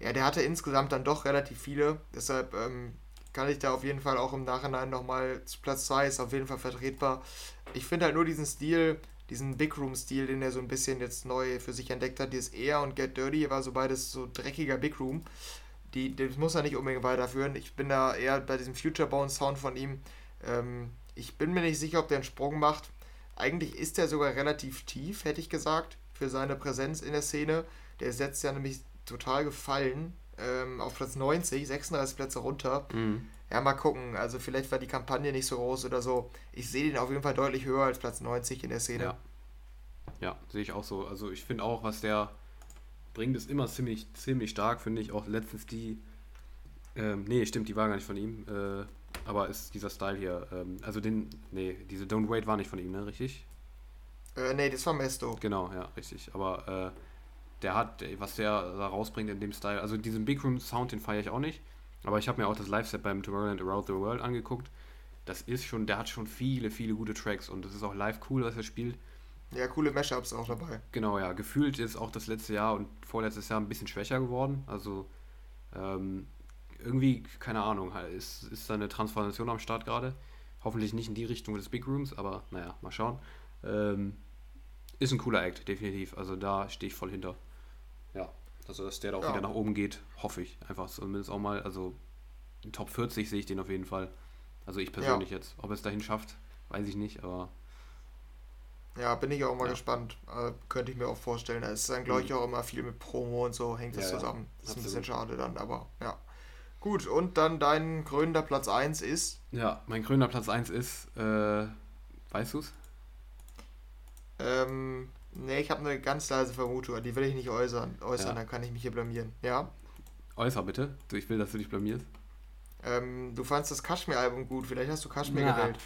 Ja, der hatte insgesamt dann doch relativ viele. Deshalb ähm, kann ich da auf jeden Fall auch im Nachhinein nochmal zu Platz 2 ist auf jeden Fall vertretbar. Ich finde halt nur diesen Stil, diesen Big Room-Stil, den er so ein bisschen jetzt neu für sich entdeckt hat, dieses Air und Get Dirty, war so beides so dreckiger Big Room die, das muss er nicht unbedingt weiterführen. Ich bin da eher bei diesem Future Bound Sound von ihm. Ähm, ich bin mir nicht sicher, ob der einen Sprung macht. Eigentlich ist er sogar relativ tief, hätte ich gesagt, für seine Präsenz in der Szene. Der setzt ja nämlich total gefallen. Ähm, auf Platz 90, 36 Plätze runter. Mhm. Ja, mal gucken. Also vielleicht war die Kampagne nicht so groß oder so. Ich sehe den auf jeden Fall deutlich höher als Platz 90 in der Szene. Ja, ja sehe ich auch so. Also ich finde auch, was der bringt, ist immer ziemlich, ziemlich stark, finde ich. Auch letztens die. Ähm, nee, stimmt, die war gar nicht von ihm. Äh, aber ist dieser Style hier. Ähm, also den. Nee, diese Don't Wait war nicht von ihm, ne? Richtig? Äh, nee, das war Mesto. Genau, ja, richtig. Aber äh, der hat, was der da rausbringt in dem Style, also diesen Big Room Sound, den feiere ich auch nicht. Aber ich habe mir auch das Live-Set beim Tomorrowland Around the World angeguckt. Das ist schon, der hat schon viele, viele gute Tracks und das ist auch live cool, was er spielt. Ja, coole Mashups auch dabei. Genau, ja. Gefühlt ist auch das letzte Jahr und vorletztes Jahr ein bisschen schwächer geworden. Also ähm, irgendwie, keine Ahnung, ist, ist da eine Transformation am Start gerade. Hoffentlich nicht in die Richtung des Big Rooms, aber naja, mal schauen. Ähm, ist ein cooler Act, definitiv. Also da stehe ich voll hinter. Ja, also dass der da auch ja. wieder nach oben geht, hoffe ich. Einfach zumindest auch mal, also in Top 40 sehe ich den auf jeden Fall. Also ich persönlich ja. jetzt. Ob es dahin schafft, weiß ich nicht, aber. Ja, bin ich auch mal ja. gespannt. Äh, könnte ich mir auch vorstellen. Es ist dann, glaube ich, mhm. auch immer viel mit Promo und so, hängt das zusammen. Das ist Absolut. ein bisschen schade dann, aber ja. Gut, und dann dein krönender Platz 1 ist? Ja, mein krönender Platz 1 ist, äh, weißt du's? Ähm, nee, ich habe eine ganz leise Vermutung, die will ich nicht äußern. Äußern, ja. dann kann ich mich hier blamieren. Ja? Äußer bitte. Ich will, dass du dich blamierst. Ähm, du fandest das Kashmir-Album gut, vielleicht hast du Kashmir Na. gewählt.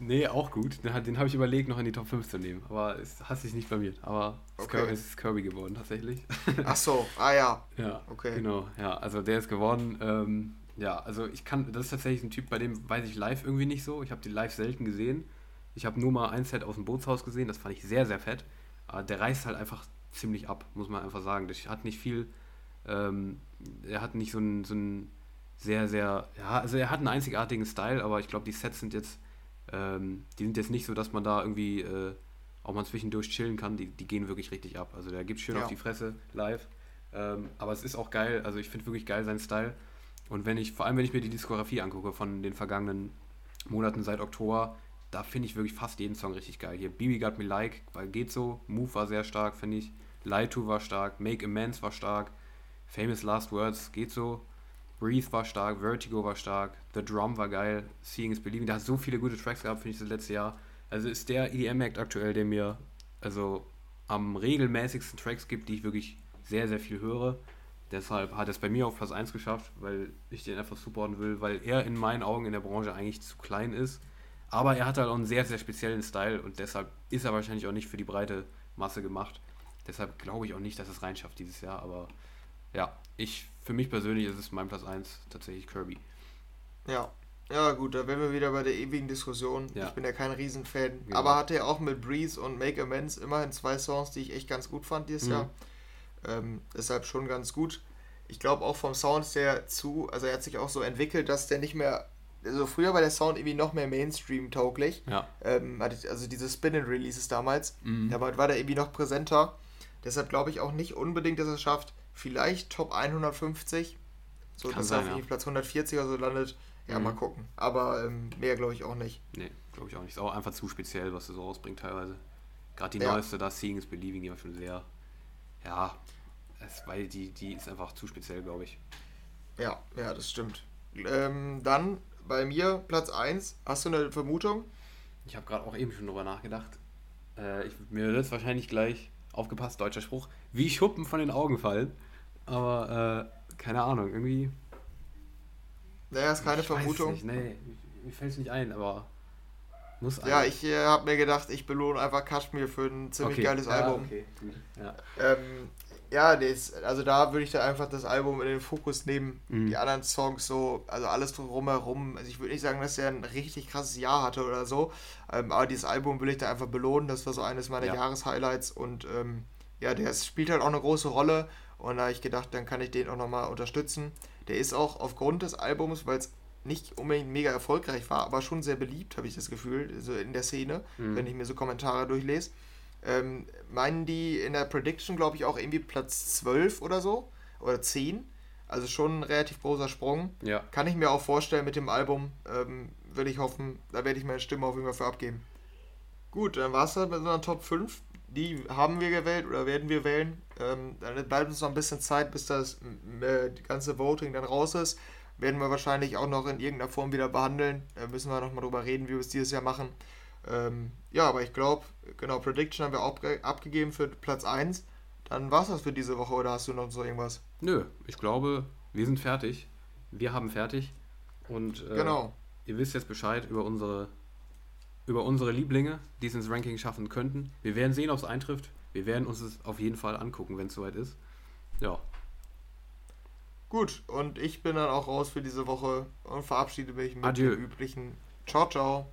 Nee, auch gut. Den, habe ich überlegt, noch in die Top 5 zu nehmen. Aber es hat sich nicht blamiert. Aber okay. es ist Kirby geworden, tatsächlich. Ach so, ah ja. Ja, okay. Genau, ja. Also der ist geworden. Ähm, ja, also ich kann, das ist tatsächlich ein Typ, bei dem weiß ich live irgendwie nicht so. Ich habe die live selten gesehen. Ich habe nur mal ein Set aus dem Bootshaus gesehen, das fand ich sehr, sehr fett. Aber der reißt halt einfach ziemlich ab, muss man einfach sagen. Der hat nicht viel, ähm, er hat nicht so einen, so einen sehr, sehr, ja, also er hat einen einzigartigen Style, aber ich glaube, die Sets sind jetzt, ähm, die sind jetzt nicht so, dass man da irgendwie äh, auch mal zwischendurch chillen kann. Die, die gehen wirklich richtig ab. Also der gibt schön ja. auf die Fresse live. Ähm, aber es ist auch geil, also ich finde wirklich geil seinen Style. Und wenn ich, vor allem wenn ich mir die Diskografie angucke von den vergangenen Monaten seit Oktober, da finde ich wirklich fast jeden Song richtig geil. Hier Bibi Got Me Like, weil geht so, Move war sehr stark, finde ich. Lie To war stark, Make Amends war stark, Famous Last Words geht so, Breathe war stark, Vertigo war stark, The Drum war geil, Seeing is Believing, da hat so viele gute Tracks gehabt, finde ich, das letzte Jahr. Also ist der EDM-Act aktuell, der mir also am regelmäßigsten Tracks gibt, die ich wirklich sehr, sehr viel höre. Deshalb hat er es bei mir auf Platz 1 geschafft, weil ich den einfach supporten will, weil er in meinen Augen in der Branche eigentlich zu klein ist aber er hat halt auch einen sehr, sehr speziellen Style und deshalb ist er wahrscheinlich auch nicht für die breite Masse gemacht. Deshalb glaube ich auch nicht, dass es reinschafft dieses Jahr. Aber ja, ich, für mich persönlich ist es mein Platz 1 tatsächlich Kirby. Ja. Ja, gut, da wären wir wieder bei der ewigen Diskussion. Ja. Ich bin ja kein Riesenfan. Genau. Aber hatte ja auch mit Breeze und Make Amends immerhin zwei Songs, die ich echt ganz gut fand dieses mhm. Jahr. Ähm, deshalb schon ganz gut. Ich glaube auch vom Sound der zu, also er hat sich auch so entwickelt, dass der nicht mehr also früher war der Sound irgendwie noch mehr Mainstream-tauglich. Ja. Ähm, also diese Spin-In-Releases damals. Mhm. Da war der irgendwie noch präsenter. Deshalb glaube ich auch nicht unbedingt, dass er es schafft. Vielleicht Top 150. So, Kann dass sein, er auf ja. Platz 140 oder so landet. Ja, mhm. mal gucken. Aber ähm, mehr glaube ich auch nicht. Nee, glaube ich auch nicht. Ist auch einfach zu speziell, was er so rausbringt teilweise. Gerade die ja. neueste, da Seeing is Believing, die war schon sehr. Ja, es, weil die, die ist einfach zu speziell, glaube ich. Ja, ja, das stimmt. Ähm, dann bei mir Platz 1. Hast du eine Vermutung? Ich habe gerade auch eben schon drüber nachgedacht. Äh, ich, mir wird es wahrscheinlich gleich, aufgepasst, deutscher Spruch, wie Schuppen von den Augen fallen. Aber äh, keine Ahnung, irgendwie. Naja, ist keine ich Vermutung. Nicht, nee, mir fällt es nicht ein, aber muss Ja, ich äh, habe mir gedacht, ich belohne einfach Kashmir für ein ziemlich okay. geiles ja, Album. Okay. Ja. Ähm, ja, das, also da würde ich da einfach das Album in den Fokus nehmen. Mhm. Die anderen Songs so, also alles drumherum. Also ich würde nicht sagen, dass er ein richtig krasses Jahr hatte oder so. Ähm, aber dieses Album will ich da einfach belohnen. Das war so eines meiner ja. Jahreshighlights. Und ähm, ja, der spielt halt auch eine große Rolle. Und da habe ich gedacht, dann kann ich den auch nochmal unterstützen. Der ist auch aufgrund des Albums, weil es nicht unbedingt mega erfolgreich war, aber schon sehr beliebt, habe ich das Gefühl, so in der Szene, mhm. wenn ich mir so Kommentare durchlese. Ähm, meinen die in der Prediction, glaube ich, auch irgendwie Platz 12 oder so? Oder 10? Also schon ein relativ großer Sprung. Ja. Kann ich mir auch vorstellen mit dem Album. Ähm, würde ich hoffen, da werde ich meine Stimme auf jeden Fall für abgeben. Gut, dann war es halt mit so einer Top 5. die haben wir gewählt oder werden wir wählen. Ähm, dann bleibt uns noch ein bisschen Zeit, bis das äh, ganze Voting dann raus ist. Werden wir wahrscheinlich auch noch in irgendeiner Form wieder behandeln. Da müssen wir nochmal drüber reden, wie wir es dieses Jahr machen. Ähm, ja, aber ich glaube, genau, Prediction haben wir auch abgegeben für Platz 1. Dann war es das für diese Woche oder hast du noch so irgendwas? Nö, ich glaube, wir sind fertig. Wir haben fertig. Und äh, genau. ihr wisst jetzt Bescheid über unsere, über unsere Lieblinge, die es ins Ranking schaffen könnten. Wir werden sehen, ob es eintrifft. Wir werden uns es auf jeden Fall angucken, wenn es soweit ist. Ja. Gut, und ich bin dann auch raus für diese Woche und verabschiede mich mit Adieu. dem üblichen Ciao, ciao.